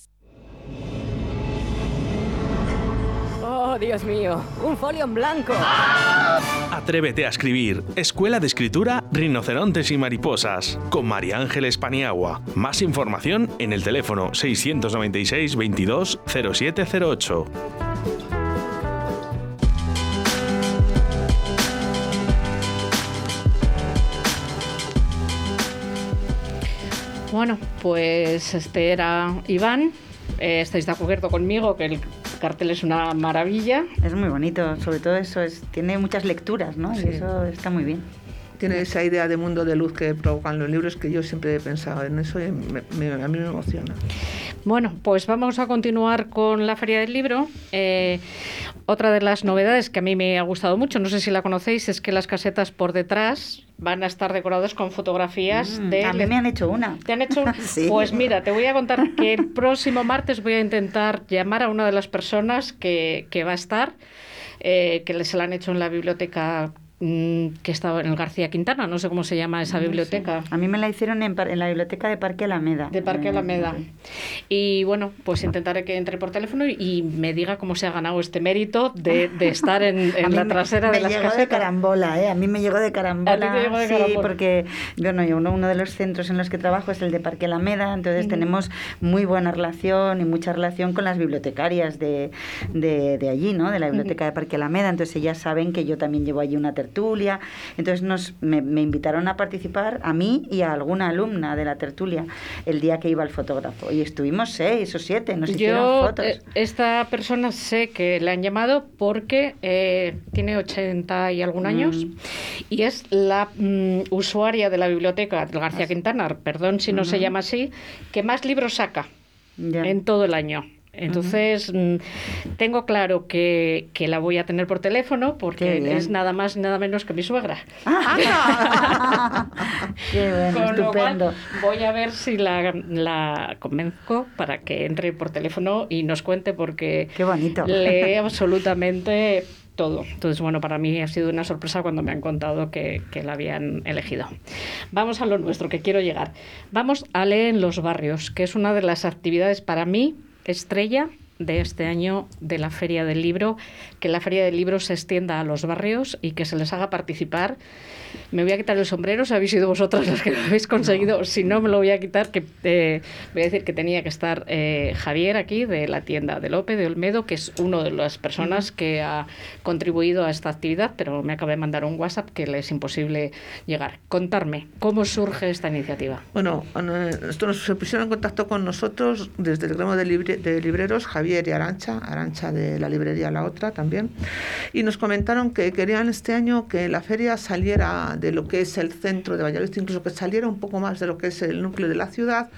Oh, Dios mío, un folio en blanco. Atrévete a escribir. Escuela de Escritura Rinocerontes y Mariposas. Con María Ángeles Paniagua. Más información en el teléfono 696 22 0708. Bueno, pues este era Iván. Eh, estáis de acuerdo conmigo que el cartel es una maravilla. Es muy bonito, sobre todo eso, es, tiene muchas lecturas, ¿no? Sí. Y eso está muy bien. tiene esa idea de mundo de luz que provocan los libros que yo siempre he pensado en eso y me- me- a mí me emociona. Bueno, pues vamos a continuar con la Feria del Libro. Eh, otra de las novedades que a mí me ha gustado mucho, no sé si la conocéis, es que las casetas por detrás van a estar decoradas con fotografías Mm, de... a mí me han hecho una. ¿Te han hecho? un- Sí. Pues mira, te voy a contar que el próximo martes voy a intentar llamar a una de las personas que, que va a estar, eh, que se la han hecho en la biblioteca que estaba en el García Quintana, no sé cómo se llama esa biblioteca. A mí me la hicieron en, en la biblioteca de Parque Alameda. De Parque Eh, Alameda. Y bueno, pues intentaré que entre por teléfono y, y me diga cómo se ha ganado este mérito de, de estar en, en la me- trasera me de las llegó de casetas. carambola, ¿eh? A mí me llegó de carambola. A ti llegó de sí, carambola. porque bueno, yo uno, uno de los centros en los que trabajo es el de Parque Alameda, entonces Ujú. tenemos muy buena relación y mucha relación con las bibliotecarias de, de, de allí, ¿no? De la biblioteca de Parque Alameda. Entonces ellas saben que yo también llevo allí una tertulia. Entonces nos, me, me invitaron a participar a mí y a alguna alumna de la tertulia el día que iba el fotógrafo. Y estuvimos seis o siete, nos hicieron fotos. eh, esta persona sé que le han llamado porque eh, tiene 80 y algún años Mm. y es la mm, usuaria de la biblioteca del García Quintana, perdón si no se llama así, que más libros saca Ya. en todo el año. Entonces, mm, tengo claro que, que la voy a tener por teléfono porque es nada más nada menos que mi suegra. Qué bueno, Con lo cual, estupendo. voy a ver si la, la convenzco para que entre por teléfono y nos cuente porque Qué bonito. lee absolutamente todo. Entonces, bueno, para mí ha sido una sorpresa cuando me han contado que, que la habían elegido. Vamos a lo nuestro, que quiero llegar. Vamos a leer en los barrios, que es una de las actividades para mí estrella de este año de la Feria del Libro, que la Feria del Libro se extienda a los barrios y que se les haga participar. Me voy a quitar el sombrero, si habéis sido vosotras las que lo habéis conseguido, si no me lo voy a quitar, que eh, voy a decir que tenía que estar eh, Javier aquí de la tienda de Lope de Olmedo, que es una de las personas que ha contribuido a esta actividad, pero me acaba de mandar un WhatsApp que le es imposible llegar. Contarme, ¿cómo surge esta iniciativa? Bueno, eh, esto nos se pusieron en contacto con nosotros desde el gremio de, libre- de libreros, Javier y Arancha, Arancha de la librería La Otra también, y nos comentaron que querían este año que la feria saliera de lo que es el centro de Valladolid, incluso que saliera un poco más de lo que es el núcleo de la ciudad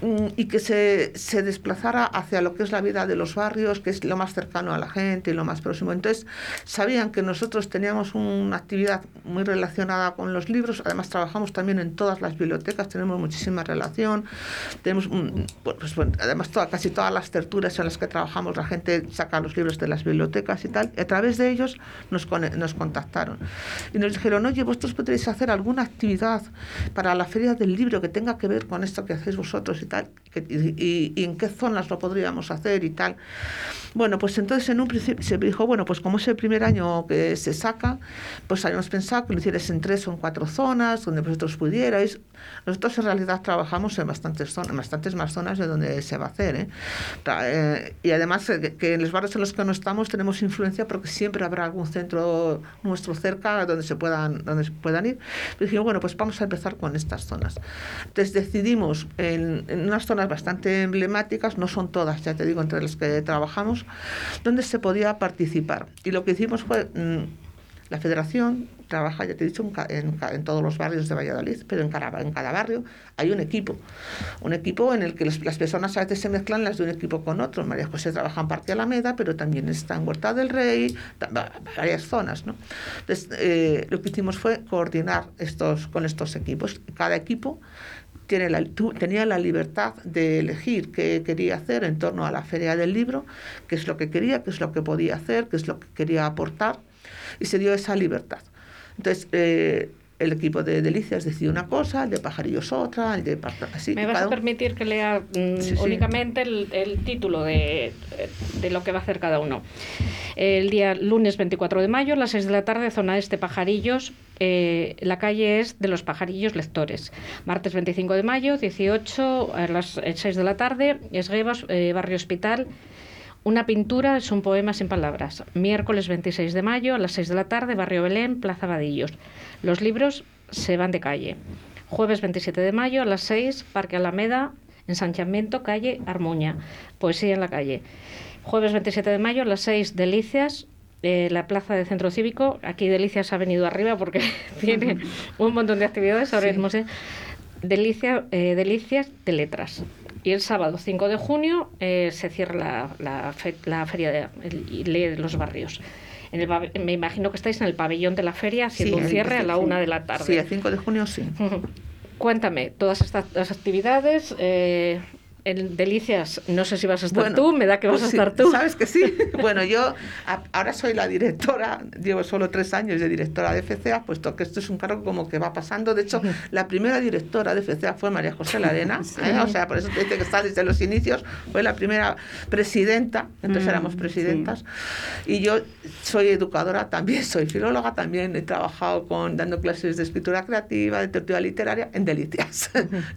mm, y que se, se desplazara hacia lo que es la vida de los barrios, que es lo más cercano a la gente y lo más próximo. Entonces, sabían que nosotros teníamos una actividad muy relacionada con los libros, además trabajamos también en todas las bibliotecas, tenemos muchísima relación, tenemos, un- bueno, pues, bueno, además toda- casi todas las tertulias en las que trabajamos, la gente saca los libros de las bibliotecas y tal, y a través de ellos nos, nos contactaron y nos dijeron, oye, vosotros podréis hacer alguna actividad para la feria del libro que tenga que ver con esto que hacéis vosotros y tal, que- y, y- y en qué zonas lo podríamos hacer y tal. Bueno, pues entonces en un principio se dijo, bueno, pues como es el primer año que se saca, pues habíamos pensado que lo hicierais en tres o en cuatro zonas, donde vosotros pudierais. Nosotros en realidad trabajamos en bastantes zonas, en bastantes más zonas de donde se va a hacer. ¿eh? Y además eh, que, en los barrios en los que no estamos tenemos influencia porque siempre habrá algún centro nuestro cerca donde se puedan, donde se puedan ir. Pero dijimos, bueno, pues vamos a empezar con estas zonas. Entonces decidimos en, en unas zonas bastante emblemáticas, no son todas, ya te digo, entre las que trabajamos, donde se podía participar. Y lo que hicimos fue, mm, la federación trabaja, ya te he dicho, en, todos los barrios de Valladolid, pero en cada, barrio hay un equipo. Un equipo en el que las, personas a veces se mezclan las de un equipo con otro. María José trabaja en Parque Alameda, pero también está en Huerta del Rey, varias zonas. ¿no? Entonces, eh, lo que hicimos fue coordinar estos, con estos equipos. Cada equipo tiene la, tenía la libertad de elegir qué quería hacer en torno a la feria del libro, qué es lo que quería, qué es lo que podía hacer, qué es lo que quería aportar, y se dio esa libertad. Entonces, eh, el equipo de Delicias decidió una cosa, el de Pajarillos otra, el de Parta- así. ¿Me vas a permitir que lea mm, Sí, sí. únicamente el, el título de, de lo que va a hacer cada uno? El día lunes 24 de mayo, a las 6 de la tarde, zona este Pajarillos. eh, la calle es de los Pajarillos Lectores. Martes 25 de mayo, 18 a las 6 de la tarde, Esguevas, eh, Barrio Hospital. Una pintura es un poema sin palabras. Miércoles 26 de mayo a las 6 de la tarde, Barrio Belén, Plaza Vadillos. Los libros se van de calle. Jueves 27 de mayo a las 6, Parque Alameda, ensanchamiento, calle Armuña. Poesía en la calle. Jueves 27 de mayo a las 6, Delicias, eh, la plaza de Centro Cívico. Aquí Delicias ha venido arriba porque tiene un montón de actividades. Ahora Sí. mismo sé. Delicia, eh, Delicias de Letras. Y el sábado 5 de junio eh, se cierra la, la fe- la feria de, el- de los barrios. En el me imagino que estáis en el pabellón de la feria haciendo un el- cierre a la sí. una de la tarde. Sí, el 5 de junio sí. Cuéntame, todas estas actividades, eh, en Delicias, no sé si vas a estar Bueno, tú, me da que vas pues a sí, estar tú. Sabes que sí. Bueno, yo a- ahora soy la directora, llevo solo tres años de directora de FCA, puesto que esto es un cargo como que va pasando. De hecho, la primera directora de FCA fue María José Ladena, ¿eh? o sea, por eso te dice que está desde los inicios, fue la primera presidenta, entonces Mm, éramos presidentas, y yo soy educadora, también soy filóloga, también he trabajado con dando clases de escritura creativa, de tertulia literaria en Delicias.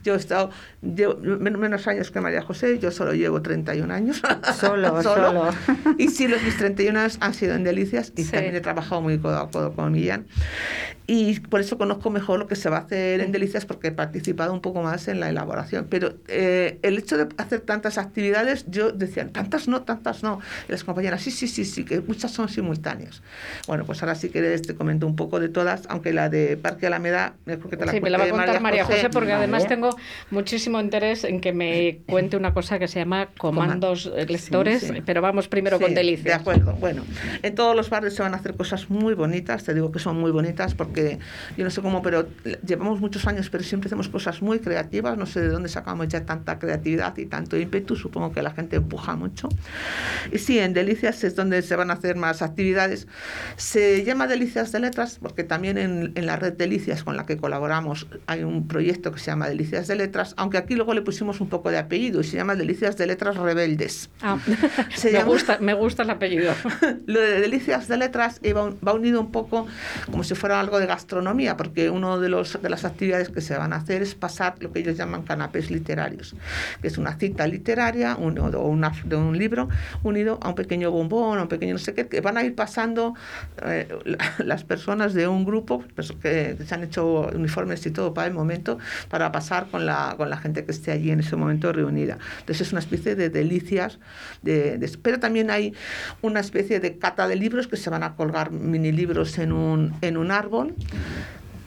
yo he estado llevo men- menos años que María José, yo solo llevo 31 años. Solo, solo. Y sí, los mis 31 años han sido en Delicias y también he trabajado muy codo a codo con Millán. Y por eso conozco mejor lo que se va a hacer en Delicias porque he participado un poco más en la elaboración. Pero eh, el hecho de hacer tantas actividades, yo decía, tantas no, tantas no. Y las compañeras, sí, sí, sí, sí, que muchas son simultáneas. Bueno, pues ahora sí que te comento un poco de todas, aunque la de Parque Alameda, mejor que te la Sí, me la va a contar María José, porque Vale. además tengo muchísimo interés en que me cuente una cosa que se llama comandos eh, lectores, sí. pero vamos primero Sí, con delicias. De acuerdo. Bueno, en todos los barrios se van a hacer cosas muy bonitas, te digo que son muy bonitas porque yo no sé cómo, pero llevamos muchos años, pero siempre hacemos cosas muy creativas, no sé de dónde sacamos ya tanta creatividad y tanto ímpetu, supongo que la gente empuja mucho. Y sí, en Delicias es donde se van a hacer más actividades. Se llama Delicias de Letras porque también en, en la red Delicias con la que colaboramos hay un proyecto que se llama Delicias de Letras, aunque aquí luego le pusimos un poco de apellido y se llama Delicias de Letras Rebeldes. Ah, Se me, llama- gusta, me gusta el apellido. Lo de Delicias de Letras eh, va, un- va unido un poco como si fuera algo de gastronomía, porque una de, los, de las actividades que se van a hacer es pasar lo que ellos llaman canapés literarios, que es una cita literaria un- o una, de un libro unido a un pequeño bombón, a un pequeño no sé qué, que van a ir pasando eh, la- las personas de un grupo pues, que, que se han hecho uniformes y todo para el momento, para pasar con la, con la gente que esté allí en ese momento reunida. Entonces es una especie de delicias, de, de- pero también hay una especie de cata de libros que se van a colgar mini libros en un, en un árbol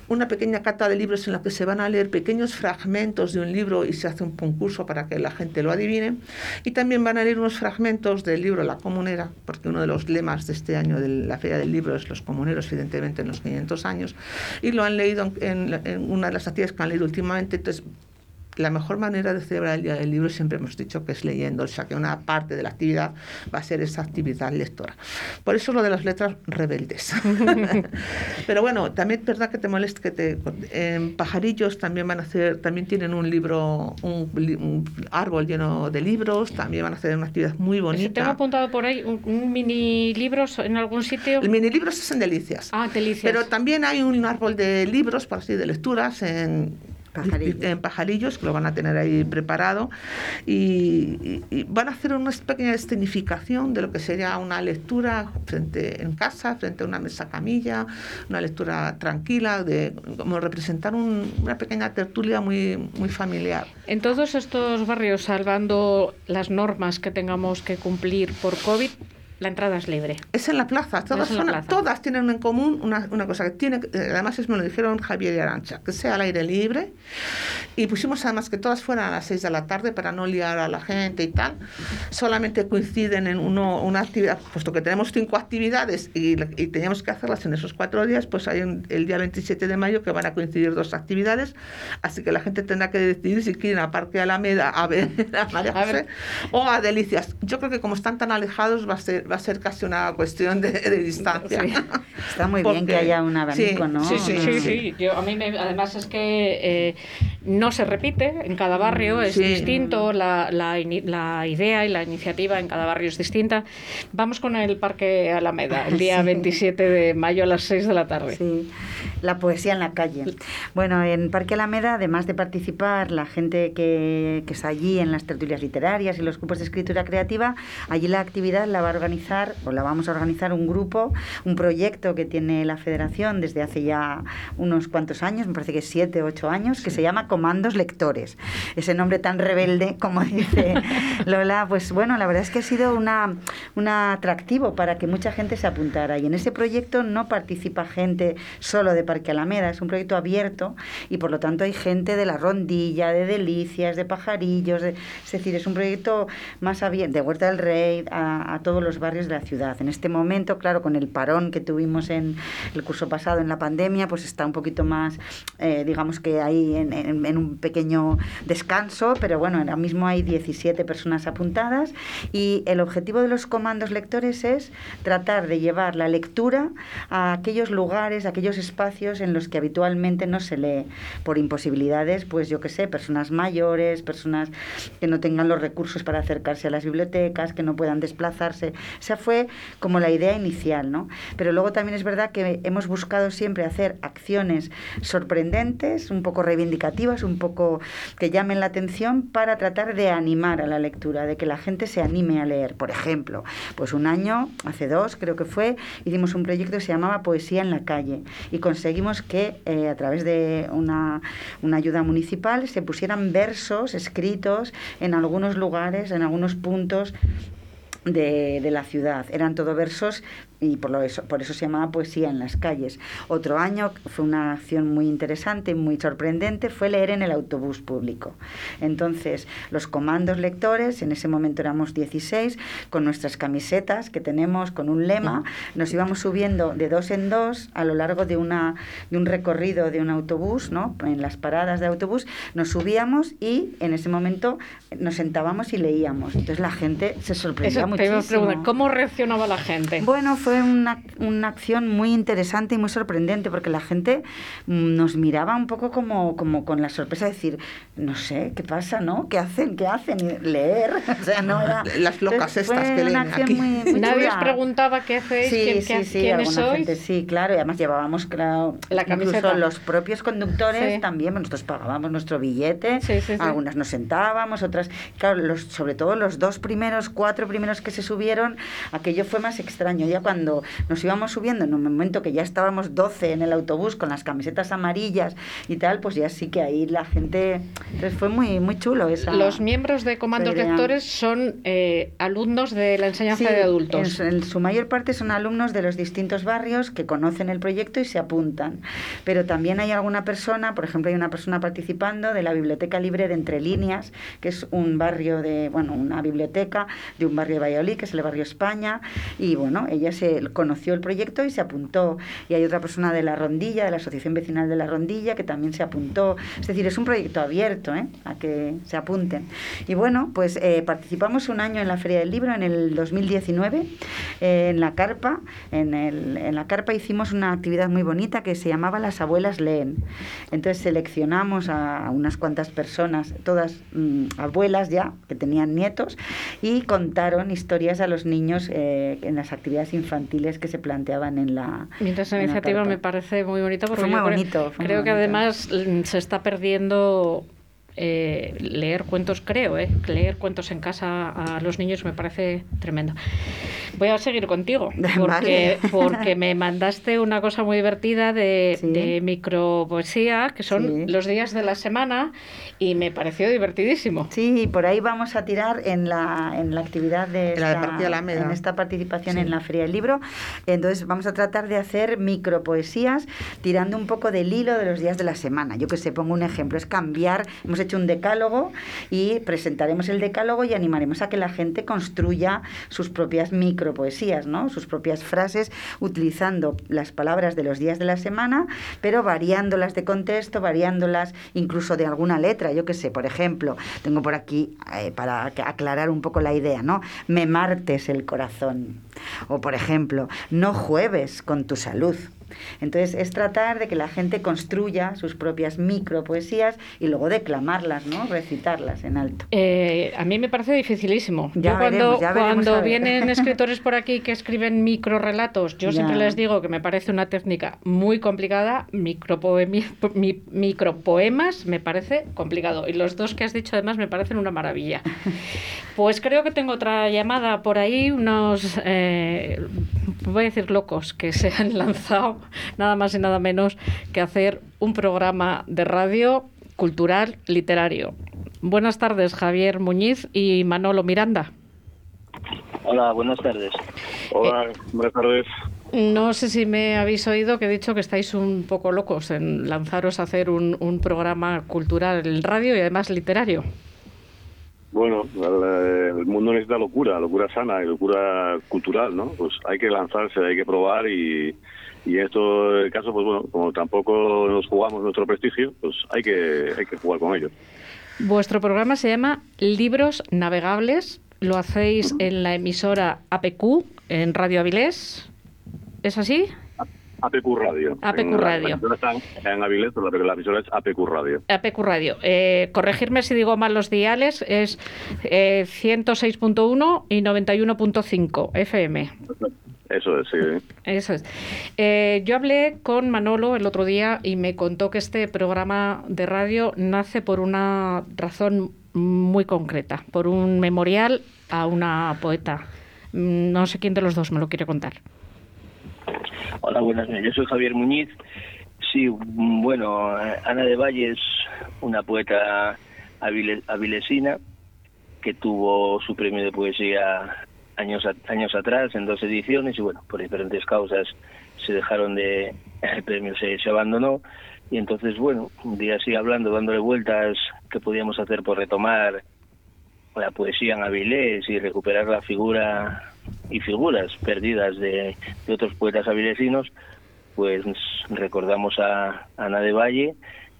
una pequeña cata de libros en la que se van a leer pequeños fragmentos de un libro y se hace un concurso para que la gente lo adivine. Y también van a leer unos fragmentos del libro La Comunera, porque uno de los lemas de este año de la Feria del Libro es los comuneros, evidentemente, en los 500 años. Y lo han leído en, en una de las actividades que han leído últimamente. Entonces, la mejor manera de celebrar el Día del Libro siempre hemos dicho que es leyendo, o sea que una parte de la actividad va a ser esa actividad lectora. Por eso lo de las letras rebeldes. Pero bueno, también es verdad que te molesta que te en pajarillos también van a hacer, también tienen un libro, un, árbol lleno de libros, también van a hacer una actividad muy Si tengo bonita. apuntado por ahí un, un mini libro en algún sitio. El mini libros es en Delicias. Ah, delicias. Pero también hay un árbol de libros, por así de lecturas, en Pajarillos. en pajarillos, que lo van a tener ahí preparado, y, y- y van a hacer una pequeña escenificación de lo que sería una lectura frente en casa, frente a una mesa camilla, una lectura tranquila, de como representar un- una pequeña tertulia muy, muy familiar. En todos estos barrios, salvando las normas que tengamos que cumplir por COVID, la entrada es libre. Es en la plaza, todas, Es en la son- plaza. todas tienen en común una, una cosa que tiene, eh, además es, me lo dijeron Javier y Arancha, que sea al aire libre y pusimos además que todas fueran a las 6 de la tarde para no liar a la gente y tal, solamente coinciden en uno, una actividad, puesto que tenemos cinco actividades y, y teníamos que hacerlas en esos cuatro días, pues hay un- el día 27 de mayo que van a coincidir dos actividades, así que la gente tendrá que decidir si quieren a Parque Alameda a ver a María A ver. José o a Delicias. Yo creo que como están tan alejados va a ser, va a ser casi una cuestión de, de distancia. Está muy bien que haya un abanico, sí, ¿no? Sí, sí, sí, sí. Yo, a mí me- además es que eh, no se repite en cada barrio, es Sí. distinto, la, la, la idea y la iniciativa en cada barrio es distinta. Vamos con el Parque Alameda, el día Sí. 27 de mayo a las 6 de la tarde. Sí, la poesía en la calle. Bueno, en Parque Alameda, además de participar la gente que, que está allí en las tertulias literarias y los grupos de escritura creativa, allí la actividad la va a organizar, o la vamos a organizar un grupo, un proyecto que tiene la federación desde hace ya unos cuantos años, me parece que siete ocho años, que se llama Comandos Lectores. Ese nombre tan rebelde, como dice Lola, pues bueno, la verdad es que ha sido una, un atractivo para que mucha gente se apuntara. Y en ese proyecto no participa gente solo de Parque Alameda, es un proyecto abierto y por lo tanto hay gente de la Rondilla, de Delicias, de Pajarillos, de- es decir, es un proyecto más abierto, de Huerta del Rey, a, a todos los barrios de la ciudad. En este momento, claro, con el parón que tuvimos en el curso pasado en la pandemia, pues está un poquito más, eh, digamos que ahí en, en- un pequeño descanso, pero bueno, ahora mismo hay 17 personas apuntadas y el objetivo de los comandos lectores es tratar de llevar la lectura a aquellos lugares, a aquellos espacios en los que habitualmente no se lee por imposibilidades, pues yo que sé, personas mayores, personas que no tengan los recursos para acercarse a las bibliotecas, que no puedan desplazarse. Esa fue como la idea inicial, ¿no? Pero luego también es verdad que hemos buscado siempre hacer acciones sorprendentes, un poco reivindicativas, un poco que llamen la atención para tratar de animar a la lectura, de que la gente se anime a leer. Por ejemplo, pues un año, hace dos creo que fue, hicimos un proyecto que se llamaba Poesía en la calle y conseguimos que eh, a través de una, una ayuda municipal se pusieran versos escritos en algunos lugares, en algunos puntos de, la ciudad. Eran todo versos y por, lo eso, por eso se llamaba Poesía en las calles. Otro año fue una acción muy interesante, muy sorprendente, fue leer en el autobús público. Entonces, los comandos lectores, en ese momento éramos 16, con nuestras camisetas que tenemos con un lema, nos íbamos subiendo de dos en dos a lo largo de, una, de un recorrido de un autobús, ¿no? en las paradas de autobús, nos subíamos y en ese momento nos sentábamos y leíamos. Entonces la gente se sorprendía Eso te iba a muchísimo. preguntar, ¿cómo reaccionaba la gente? Bueno, fue una, una acción muy interesante y muy sorprendente porque la gente mm, nos miraba un poco como, como con la sorpresa de decir, no sé, ¿qué pasa, no? ¿Qué hacen? ¿Qué hacen? Y leer. O sea, no era... Las locas Entonces, fue estas que una leen acción aquí. muy, muy Nadie os preguntaba qué hacéis, Sí, quién- sí, qué- sí, quiénes sois. gente, sí, claro, y además llevábamos, claro, La incluso camiseta. los propios conductores Sí. también, nosotros pagábamos nuestro billete, Sí, sí, sí. algunas nos sentábamos, otras, claro, los, sobre todo los dos primeros, cuatro primeros que se subieron, aquello fue más extraño, ya cuando nos íbamos subiendo, en un momento que ya estábamos 12 en el autobús con las camisetas amarillas y tal, pues ya sí que ahí la gente, entonces fue muy, muy chulo esa... Los miembros de comandos lectores son eh, alumnos de la enseñanza Sí, de adultos. En su, en su mayor parte son alumnos de los distintos barrios que conocen el proyecto y se apuntan. Pero también hay alguna persona, por ejemplo, hay una persona participando de la Biblioteca Libre de Entre Líneas, que es un barrio de, bueno, una biblioteca de un barrio de Valladolid, que es el barrio España. Y bueno, ella se conoció el proyecto y se apuntó. Y hay otra persona de la Rondilla, de la Asociación Vecinal de la Rondilla, que también se apuntó. Es decir, es un proyecto abierto ¿eh? a que se apunten. Y bueno, pues eh, participamos un año en la Feria del Libro, en el 2019, eh, en la carpa. En, el- en la carpa hicimos una actividad muy bonita que se llamaba Las abuelas leen. Entonces seleccionamos a unas cuantas personas, todas mm, abuelas ya, que tenían nietos, y contaron historias a los niños eh, en las actividades infantiles que se planteaban en la. Mientras esa iniciativa me parece muy bonita porque Fue muy creo- bonito, fue muy creo que bonito. además mm, se está perdiendo eh, leer cuentos, creo, ¿eh? leer cuentos en casa a los niños me parece tremendo. Voy a seguir contigo porque, Vale. porque me mandaste una cosa muy divertida de, de micropoesía, que son Sí. los días de la semana, y me pareció divertidísimo. Sí, por ahí vamos a tirar en la, en la actividad de la esta, Alameda. en esta participación Sí. en la Feria del Libro. Entonces vamos a tratar de hacer micropoesías tirando un poco del hilo de los días de la semana. Yo que sé, pongo un ejemplo, es cambiar, hemos hecho un decálogo y presentaremos el decálogo y animaremos a que la gente construya sus propias micropoesías, ¿no? Sus propias frases utilizando las palabras de los días de la semana, pero variándolas de contexto, variándolas incluso de alguna letra. Yo que sé, por ejemplo, tengo por aquí eh, para ac- aclarar un poco la idea, ¿no? Me martes el corazón. O por ejemplo, no jueves con tu salud. Entonces es tratar de que la gente construya sus propias micropoesías y luego declamarlas, ¿no? Recitarlas en alto. Eh, a mí me parece dificilísimo. Ya yo cuando, ya vienen escritores por aquí que escriben microrelatos, yo siempre les digo que me parece una técnica muy complicada. Mi- micropoemas me parece complicado. Y los dos que has dicho además me parecen una maravilla. Pues creo que tengo otra llamada por ahí, unos, eh, voy a decir locos, que se han lanzado nada más y nada menos que hacer un programa de radio cultural, literario. Buenas tardes, Javier Muñiz y Manolo Miranda. Hola, buenas tardes. Hola, buenas tardes. No sé si me habéis oído que he dicho que estáis un poco locos en lanzaros a hacer un, un programa cultural en radio y además literario. Bueno, el, el mundo necesita locura, locura sana y locura cultural, ¿no? Pues hay que lanzarse, hay que probar y, y en este caso, pues bueno, como tampoco nos jugamos nuestro prestigio, pues hay que, hay que jugar con ello. Vuestro programa se llama Libros Navegables. Lo hacéis en la emisora APQ, en Radio Avilés. ¿Es así? APQ Radio. APQ En Radio. Está en Avilés, pero la, la emisora es APQ Radio. APQ Radio. Eh, corregirme si digo mal los diales. Es eh, 106.1 y 91.5 FM. Eso es, sí. Eso es. Eh, yo hablé con Manolo el otro día y me contó que este programa de radio nace por una razón muy concreta, por un memorial a una poeta. Mm, No sé quién de los dos me lo quiere contar. Hola, buenas noches. Yo soy Javier Muñiz. Sí, mm, bueno, eh, Ana de Valle es una poeta avile- avilesina que tuvo su premio de poesía años años atrás en dos ediciones y bueno, por diferentes causas se dejaron de el premio se, abandonó y entonces bueno, un día así hablando, dándole vueltas qué podíamos hacer por retomar la poesía en Avilés y recuperar la figura y figuras perdidas de, de otros poetas avilesinos, pues recordamos a Ana de Valle.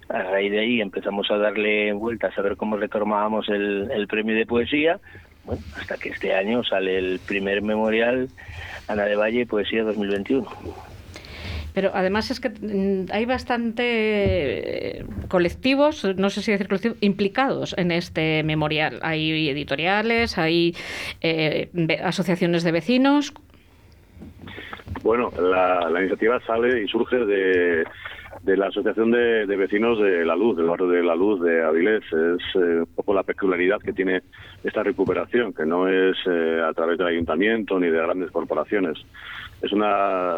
A raíz de ahí empezamos a darle vueltas a ver cómo retomábamos el premio de poesía. Bueno, hasta que este año sale el primer memorial Ana de Valle Poesía 2021. Pero además es que mm, hay bastante eh, colectivos, no sé si decir colectivos, implicados en este memorial. Hay editoriales, hay eh, asociaciones de vecinos. Bueno, la, la iniciativa sale y surge de, de la Asociación de, Vecinos de La Luz, del barrio de La Luz de Avilés. Es eh, un poco la peculiaridad que tiene esta recuperación, que no es eh, a través del ayuntamiento ni de grandes corporaciones. Es una,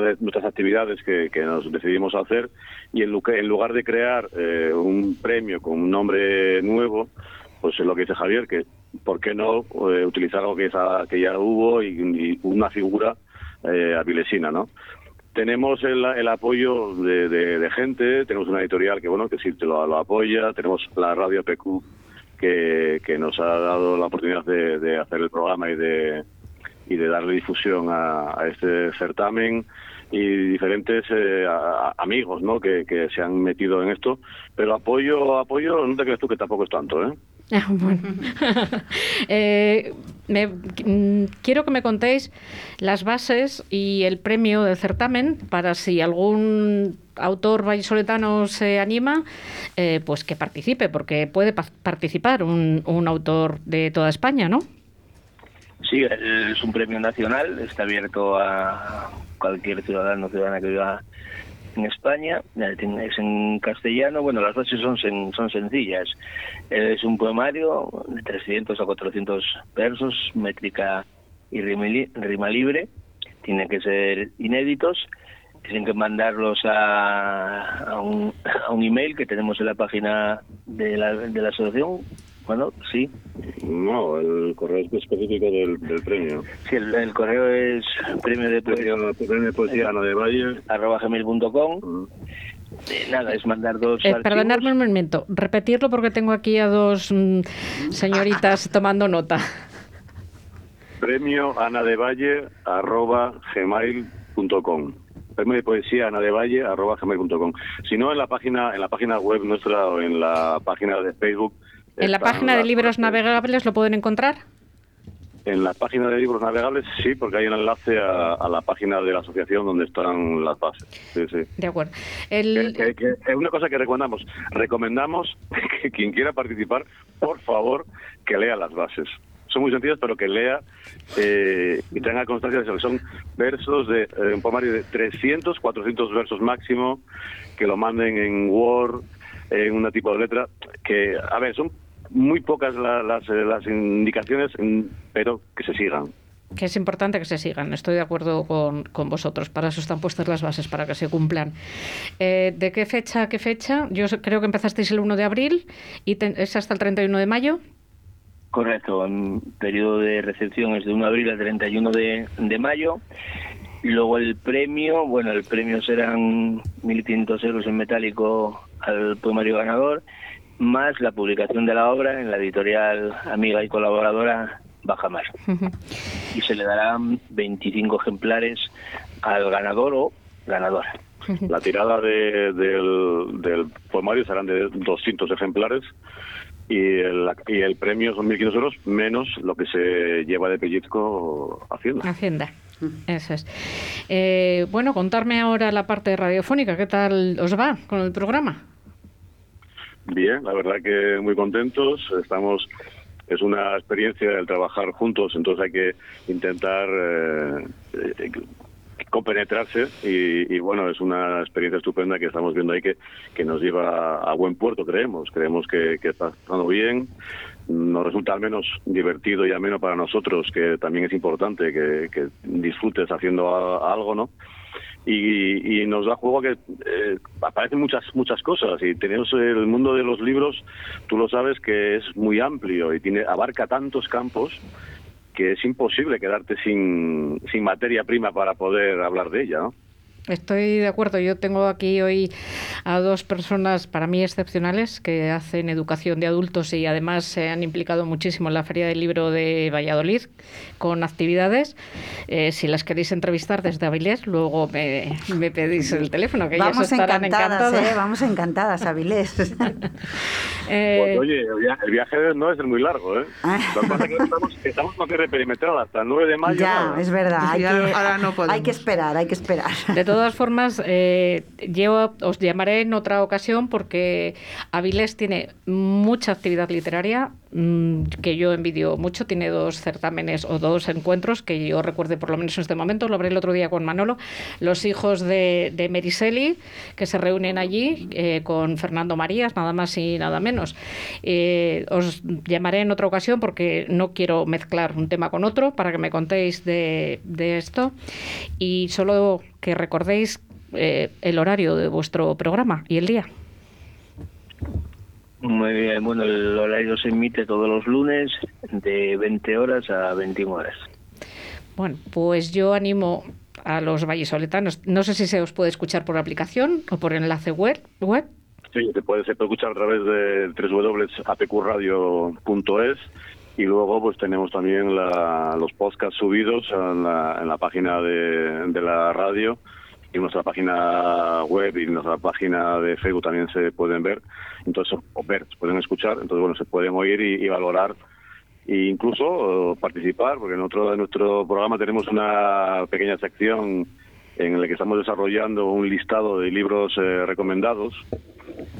de nuestras actividades que, que nos decidimos hacer y en, en lugar de crear eh, un premio con un nombre nuevo, pues es lo que dice Javier, que por qué no eh, utilizar algo que, ya- hubo y, y una figura eh, avilesina, ¿no? Tenemos el, el apoyo de, de- gente, tenemos una editorial que bueno que sí te lo, lo apoya, tenemos la radio PQ que, que nos ha dado la oportunidad de, de hacer el programa y de y de darle difusión a, a este certamen y diferentes eh, amigos ¿no? que, que se han metido en esto pero apoyo apoyo no te crees tú que tampoco es tanto ¿eh? Ah, bueno. Eh, me- mm, quiero que me contéis las bases y el premio del certamen para si algún autor vallisoletano se anima, eh, pues que participe, porque puede pa- participar un, un autor de toda España, ¿no? Sí, es un premio nacional, está abierto a cualquier ciudadano o ciudadana que viva en España, es en castellano, bueno, las bases son, son sencillas. Es un poemario de 300 a 400 versos, métrica y rima, li- rima libre, tienen que ser inéditos, tienen que mandarlos a, a, un, a un email que tenemos en la página de la, de la asociación. Bueno, sí. no el correo específico del, del premio. Sí, el, el correo es premio de poesía, premio de poesía Ana de Valle. Arroba gmail.com. Eh, nada, es mandar dos Eh, perdonadme un momento, repetirlo porque tengo aquí a dos mm, señoritas tomando nota. premio Ana de Valle arroba gmail.com premio de poesía Ana de Valle arroba gmail.com si no en la página en la página web nuestra o en la página de Facebook En la página de libros navegables lo pueden encontrar. en la página de libros navegables sí porque hay un enlace a, a la página de la asociación donde están las bases sí sí De acuerdo. El, que, que- que es una cosa que recomendamos recomendamos que quien quiera participar por favor que lea las bases son muy sencillas pero que lea eh, y tenga constancia de eso, que son versos de eh, un poemario de 300 400 versos máximo que lo manden en Word en un tipo de letra que a ver son muy pocas la- las, eh, las indicaciones mm, pero que se sigan que es importante que se sigan. Estoy de acuerdo con, con vosotros. Para eso están puestas las bases, para que se cumplan. Eh, ¿De qué fecha a qué fecha? Yo creo que empezasteis el 1 de abril y te- es hasta el 31 de mayo. Correcto, el periodo de recepción es de 1 de abril al 31 de, de mayo. Y luego el premio, bueno, el premio serán 1.500 euros en metálico al poemario ganador, más la publicación de la obra en la editorial amiga y colaboradora Bajamar. Y se le darán 25 ejemplares al ganador o ganadora. La tirada de- del, del poemario serán de 200 ejemplares y el, y el premio son 1.500 euros menos lo que se lleva de pellizco Hacienda. Hacienda. Eso es. Eh, bueno, contarme ahora la parte radiofónica. ¿Qué tal os va con el programa? Bien, la verdad que muy contentos. Estamos, es una experiencia el trabajar juntos, entonces hay que intentar eh, eh, compenetrarse y, bueno, es una experiencia estupenda que estamos viendo ahí que, que nos lleva a buen puerto, creemos. Creemos que, está estando bien. Nos resulta al menos divertido y ameno para nosotros, que también es importante que, que disfrutes haciendo algo, ¿no? Y, y nos da juego que eh, aparecen muchas muchas cosas y tenemos el mundo de los libros tú lo sabes que es muy amplio y tiene abarca tantos campos que es imposible quedarte sin, sin materia prima para poder hablar de ella ¿no? Estoy de acuerdo. Yo tengo aquí hoy a dos personas para mí excepcionales que hacen educación de adultos y además se han implicado muchísimo en la Feria del Libro de Valladolid con actividades. Eh, si las queréis entrevistar desde Avilés, luego me, me pedís el teléfono, que ellas Vamos estarán encantadas, encantadas. ¿eh? Vamos encantadas, Avilés. Eh, Pues, oye el viaje, no es muy largo ¿eh? Lo que pasa es que estamos, estamos con cierre perimetral hasta el 9 de mayo ya, es verdad. Hay, que, ahora- no hay que esperar, hay que esperar. De todas formas, eh, yo os llamaré en otra ocasión porque Avilés tiene mucha actividad literaria mm, que yo envidio mucho. Tiene dos certámenes o dos encuentros que yo recuerde por lo menos en este momento. Lo hablé el otro día con Manolo. Los hijos de, de Meriseli, que se reúnen allí eh, con Fernando Marías, nada más y nada menos. Eh, os llamaré en otra ocasión porque no quiero mezclar un tema con otro para que me contéis de, de esto. Y solo que recordéis eh, el horario de vuestro programa y el día. Muy bien, bueno, el horario se emite todos los lunes de 20 horas a 21 horas. Bueno, pues yo animo a los vallisoletanos. No sé si se os puede escuchar por aplicación o por enlace web. web. Sí, te puedes escuchar a través de www.apqradio.es y luego pues tenemos también la- los podcasts subidos en la, en la página de, la radio y nuestra página web y nuestra página de Facebook también se pueden ver, entonces o ver, se pueden escuchar, entonces bueno, se pueden oír y, y valorar e incluso eh, participar, porque en otro de nuestro programa tenemos una pequeña sección en la que estamos desarrollando un listado de libros eh, recomendados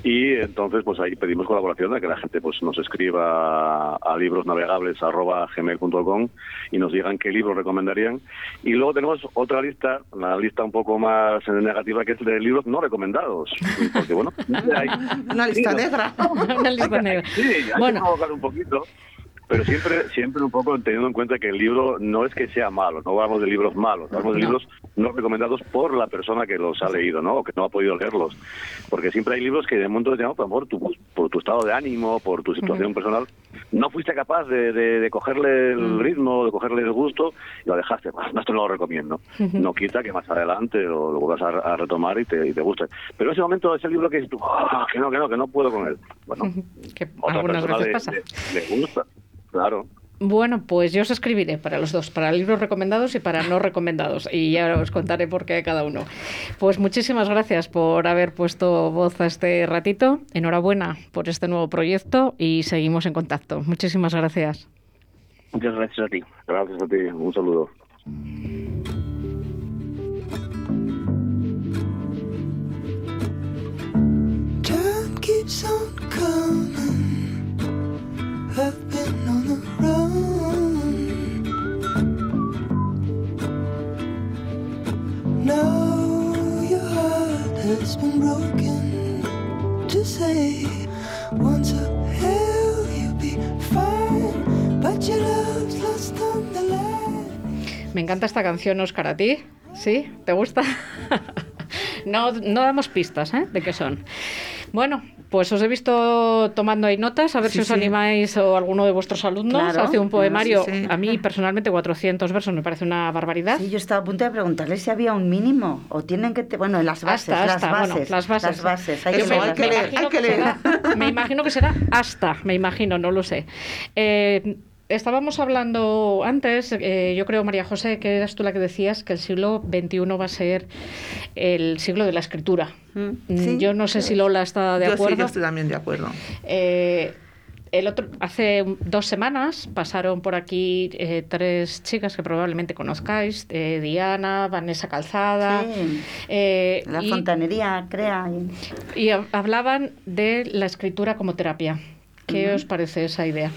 y entonces pues ahí pedimos colaboración de que la gente pues nos escriba a librosnavegables@gmail.com y nos digan qué libros recomendarían y luego tenemos otra lista una lista un poco más negativa que es de libros no recomendados porque bueno hay, Una lista negra. Una lista negra. Sí, hay Bueno. que un poquito. Pero siempre, siempre un poco teniendo en cuenta que el libro no es que sea malo, no hablamos de libros malos, hablamos de libros no recomendados por la persona que los ha leído, ¿no? O que no ha podido leerlos. Porque siempre hay libros que de momento determinado, por, tu, por tu estado de ánimo, por tu situación personal, no fuiste capaz de, de- de cogerle el Mm. ritmo, de cogerle el gusto y lo dejaste. Pues, no, esto no lo recomiendo. No quita que más adelante lo, lo vuelvas a, a retomar y te, y te guste. Pero en ese momento ese libro que dices tú, "Ah, que no, que no, que no puedo con él. Bueno, Que otra algunas persona veces pasa. le- le gusta, claro. Bueno, pues yo os escribiré para los dos, para libros recomendados y para no recomendados, y ya os contaré por qué cada uno. Pues muchísimas gracias por haber puesto voz a este ratito. Enhorabuena por este nuevo proyecto y seguimos en contacto. Muchísimas gracias. Muchas gracias a ti. Gracias a ti, un saludo. Time keeps on coming. Me encanta esta canción, Oscar, ¿a ti? ¿Sí? ¿Te gusta? no, no damos pistas ¿eh? de qué son. Bueno, pues os he visto tomando ahí notas, a ver Sí, si os sí. animáis o alguno de vuestros alumnos Claro, hace un poemario. sí. A mí personalmente 400 versos me parece una barbaridad. Sí, yo estaba a punto de preguntarle si había un mínimo o tienen que... te- Bueno, las bases, Hasta, las hasta, bases. bueno, las bases. Las bases, hay que me, leerlas. me imagino que será, me imagino que será hasta, me imagino, no lo sé. Eh, estábamos hablando antes, eh, yo creo, María José, que eras tú la que decías que el siglo XXI va a ser el siglo de la escritura. Mm, sí. yo no sé si Lola está de Yo sí, acuerdo. yo estoy también de acuerdo. Eh, el otro, hace dos semanas pasaron por aquí eh, tres chicas que probablemente conozcáis, eh, Diana, Vanessa Calzada. Sí. eh, La y- fontanería crea... y- y hab- hablaban de la escritura como terapia. ¿Qué os parece esa idea?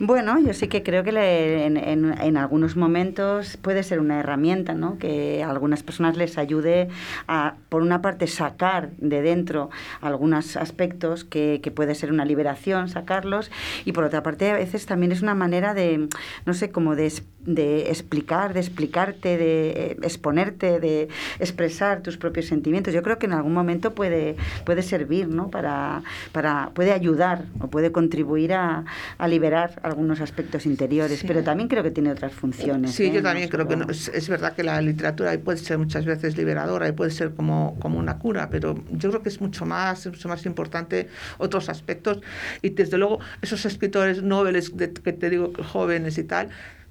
Bueno, yo sí que creo que le- en, en- en algunos momentos puede ser una herramienta, ¿no? Que a algunas personas les ayude a, por una parte, sacar de dentro algunos aspectos que, que puede ser una liberación, sacarlos, y por otra parte, a veces también es una manera de, no sé, como de, de explicar, de explicarte, de eh, exponerte, de expresar tus propios sentimientos. Yo creo que en algún momento puede, puede servir, ¿no? Para, para, puede ayudar o puede contribuir a, a liberar algunos aspectos interiores, Sí. pero también creo que tiene otras funciones. Sí, ¿eh? yo No también creo que no- es, es verdad que la literatura puede ser muchas veces liberadora y puede ser como, como una cura, pero yo creo que es mucho más, es mucho más importante otros aspectos. Y desde luego, esos escritores noveles de- que te digo, jóvenes y tal,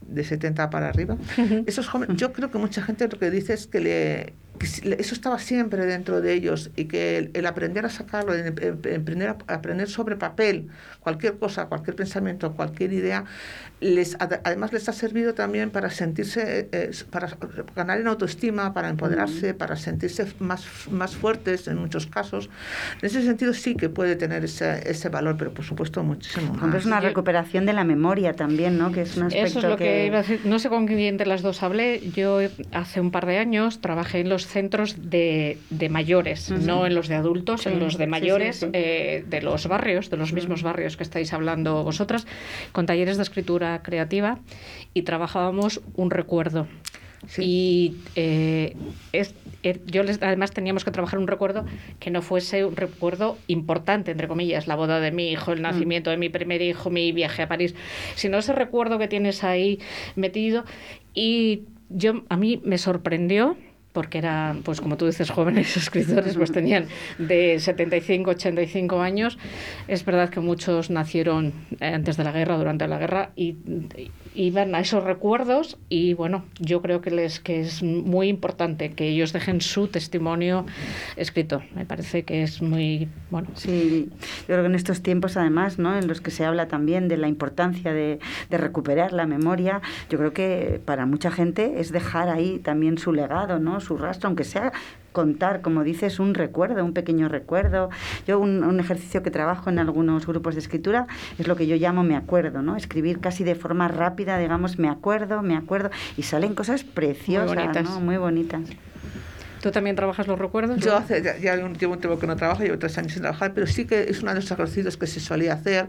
de 70 para arriba, esos jóvenes, yo creo que mucha gente lo que dice es que, le, eso estaba siempre dentro de ellos y que el, el aprender a sacarlo, el, el- el aprender, a- aprender sobre papel cualquier cosa, cualquier pensamiento, cualquier idea, les, ad- además les ha servido también para sentirse, eh, para ganar en autoestima, para empoderarse, para sentirse más, más fuertes en muchos casos. En ese sentido sí que puede tener ese, ese valor, pero por supuesto muchísimo más. es una recuperación de la memoria también, ¿no? Que es un aspecto Eso es lo que... iba a decir. No sé con quién de las dos hablé. Yo hace un par de años trabajé en los centros de, de mayores, no en los de adultos, Sí, en los de mayores, sí, sí. eh, de los barrios, de los mismos barrios que estáis hablando vosotras, con talleres de escritura creativa y trabajábamos un recuerdo. Y eh, es, eh, yo les, además teníamos que trabajar un recuerdo que no fuese un recuerdo importante, entre comillas, la boda de mi hijo, el nacimiento de mi primer hijo, mi viaje a París, sino ese recuerdo que tienes ahí metido. Y yo a mí me sorprendió porque eran, pues como tú dices, jóvenes escritores, pues tenían de 75, 85 años. Es verdad que muchos nacieron eh, antes de la guerra, durante la guerra, y y iban a esos recuerdos y bueno, yo creo que, les, que es muy importante que ellos dejen su testimonio escrito. Me parece que es muy, bueno. Sí, yo creo que en estos tiempos además, ¿no? en los que se habla también de la importancia de, de recuperar la memoria, yo creo que para mucha gente es dejar ahí también su legado, ¿no? su rastro, aunque sea contar, como dices, un recuerdo, un pequeño recuerdo. Yo un, un ejercicio que trabajo en algunos grupos de escritura es lo que yo llamo me acuerdo, ¿no? Escribir casi de forma rápida, digamos, me acuerdo, me acuerdo, y salen cosas preciosas, bonitas. ¿no? Muy bonitas. ¿Tú también trabajas los recuerdos? Yo hace, ya, ya un- llevo un tiempo que no trabajo, llevo tres años sin trabajar, pero sí que es uno de los ejercicios que se solía hacer.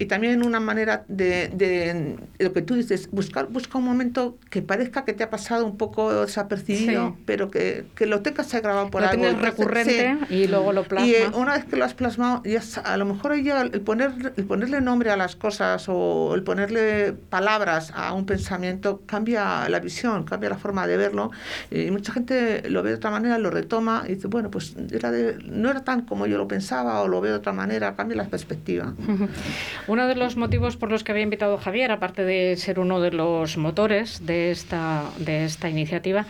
Y también una manera de, de- lo que tú dices, buscar busca un momento que parezca que te ha pasado un poco desapercibido, Sí. pero que, que lo tengas ahí grabado por Lo algo. tienes recurrente y luego lo Y eh, plasmas. una vez que lo has plasmado, ya a lo mejor llega el, poner, el ponerle nombre a las cosas o el ponerle palabras a un pensamiento cambia la visión, cambia la forma de verlo. Y mucha gente lo ve de otra manera, lo retoma y dice, bueno, pues era de- no era tan como yo lo pensaba o lo veo de otra manera, cambia la perspectiva. Uno de los motivos por los que había invitado a Javier, aparte de ser uno de los motores de esta, de esta iniciativa,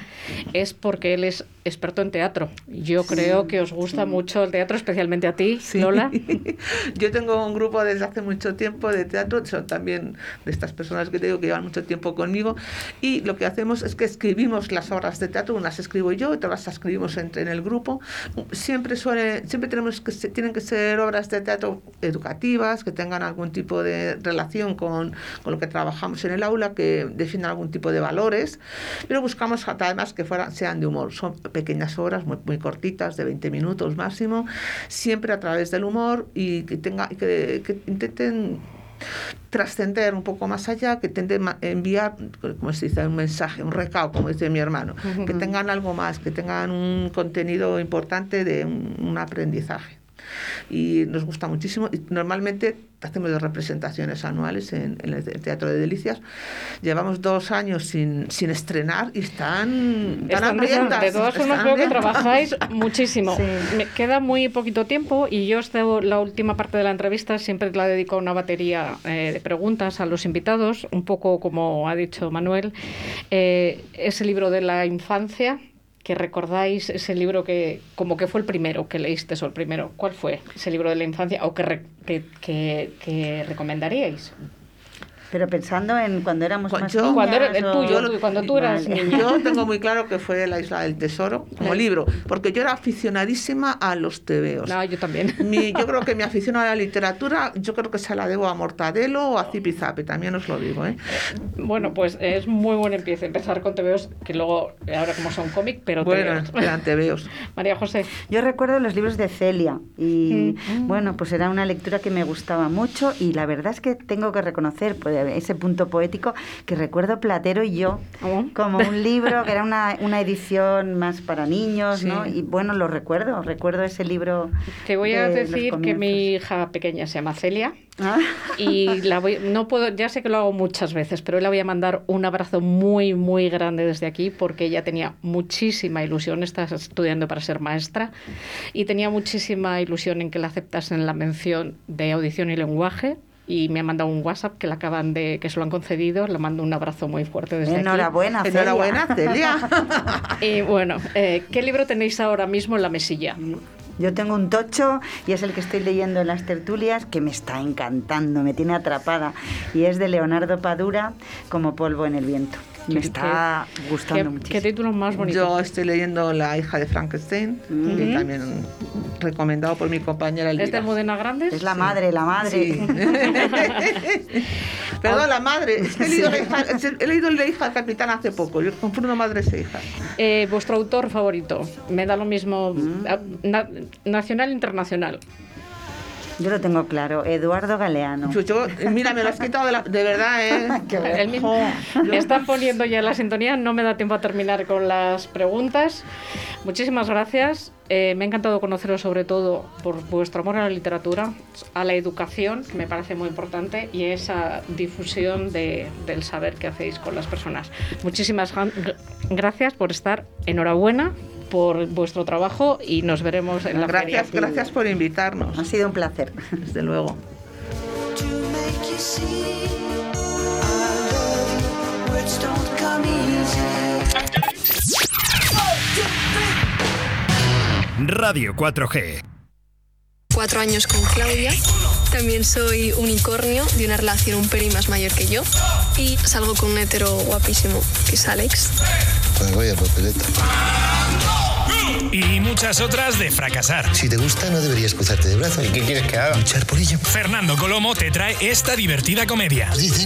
es porque él es experto en teatro. Yo creo que os gusta mucho el teatro, especialmente a ti, Lola. Yo tengo un grupo desde hace mucho tiempo de teatro, son también de estas personas que te digo que llevan mucho tiempo conmigo, y lo que hacemos es que escribimos las obras de teatro, unas escribo yo, otras las escribimos entre, en el grupo. Siempre suele, siempre tenemos que tienen que ser obras de teatro educativas, que tengan algún tipo de relación con, con lo que trabajamos en el aula, que definan algún tipo de valores, pero buscamos además que fueran, sean de humor. Son pequeñas obras muy, muy cortitas, de 20 minutos máximo, siempre a través del humor y que, tenga, que, que intenten trascender un poco más allá, que intente ma- enviar, como se dice, un mensaje, un recado, como dice mi hermano, que tengan algo más, que tengan un contenido importante de un, un aprendizaje. Y nos gusta muchísimo. Y normalmente hacemos dos representaciones anuales en, en el Teatro de Delicias. Llevamos dos años sin, sin estrenar y están, están hambrientas. de todas formas veo que trabajáis muchísimo. Me queda muy poquito tiempo y yo esta, la última parte de la entrevista siempre la dedico a una batería eh, de preguntas a los invitados, un poco como ha dicho Manuel, eh, ese libro de la infancia que recordáis ese libro que como que fue el primero que leíste o el primero ¿cuál fue ese libro de la infancia o que, re- que, que- que recomendaríais? Pero pensando en cuando éramos más Yo- niñas Cuando era el o- tuyo, tú- cuando tú eras Vale. niña. Yo tengo muy claro que fue La Isla del Tesoro como libro, porque yo era aficionadísima a los tebeos. No, yo también. Mi- yo creo que mi afición a la literatura, yo creo que se la debo a Mortadelo o a Zipizape, también os lo digo. ¿eh? Bueno, pues es muy buen empiece. Empezar con TVOs, que luego, ahora como son cómic, pero Bueno, TVOs. eran tebeos. María José. Yo recuerdo los libros de Celia y Mm. bueno, pues era una lectura que me gustaba mucho y la verdad es que tengo que reconocer pues, ese punto poético que recuerdo Platero y yo como un libro que era una, una edición más para niños, ¿no? Sí. Y bueno, lo recuerdo, recuerdo ese libro. Te voy a de decir que mi hija pequeña se llama Celia Ah. y la voy, no puedo, ya sé que lo hago muchas veces, pero hoy la voy a mandar un abrazo muy, muy grande desde aquí porque ella tenía muchísima ilusión, está estudiando para ser maestra y tenía muchísima ilusión en que la aceptasen en la mención de audición y lenguaje. Y me ha mandado un WhatsApp que le acaban de, que se lo han concedido. Le mando un abrazo muy fuerte desde aquí. Enhorabuena, Celia. Enhorabuena, Celia. Y bueno, eh, ¿qué libro tenéis ahora mismo en la mesilla? Yo tengo un tocho y es el que estoy leyendo en las tertulias que me está encantando, me tiene atrapada. Y es de Leonardo Padura, como polvo en el viento. Me Qué- está gustando ¿Qué, muchísimo. qué título más bonito? Yo estoy leyendo La hija de Frankenstein, que Ujú. también recomendado por mi compañera ¿Es de Elvira. Almudena Grandes? Es la madre, la madre. Sí. Perdón, la madre. Es que he leído, la hija, he leído la hija del capitán hace poco. Yo confundo madres e hijas. Eh, ¿Vuestro autor favorito? Me da lo mismo. Mm. ah, na- nacional e internacional. Yo lo tengo claro, Eduardo Galeano. Yo- mira, me lo has quitado de, la- de verdad, ¿eh? El mismo- me están poniendo ya la sintonía, no me da tiempo a terminar con las preguntas. Muchísimas gracias. Eh, me ha encantado conoceros sobre todo por vuestro amor a la literatura, a la educación, que me parece muy importante, y esa difusión de- del saber que hacéis con las personas. Muchísimas gracias por estar. Enhorabuena por vuestro trabajo y nos veremos en la Gracias, feria. gracias por invitarnos. Ha sido un placer. Desde luego. Radio 4G. Cuatro años con Claudia. También soy unicornio de una relación un pelín más mayor que yo. Y salgo con un hetero guapísimo, que es Alex. Pues vaya papeleta. Y muchas otras de fracasar. Si te gusta, no deberías cruzarte de brazos. ¿Y qué quieres que haga? Luchar por ello. Fernando Colomo te trae esta divertida comedia.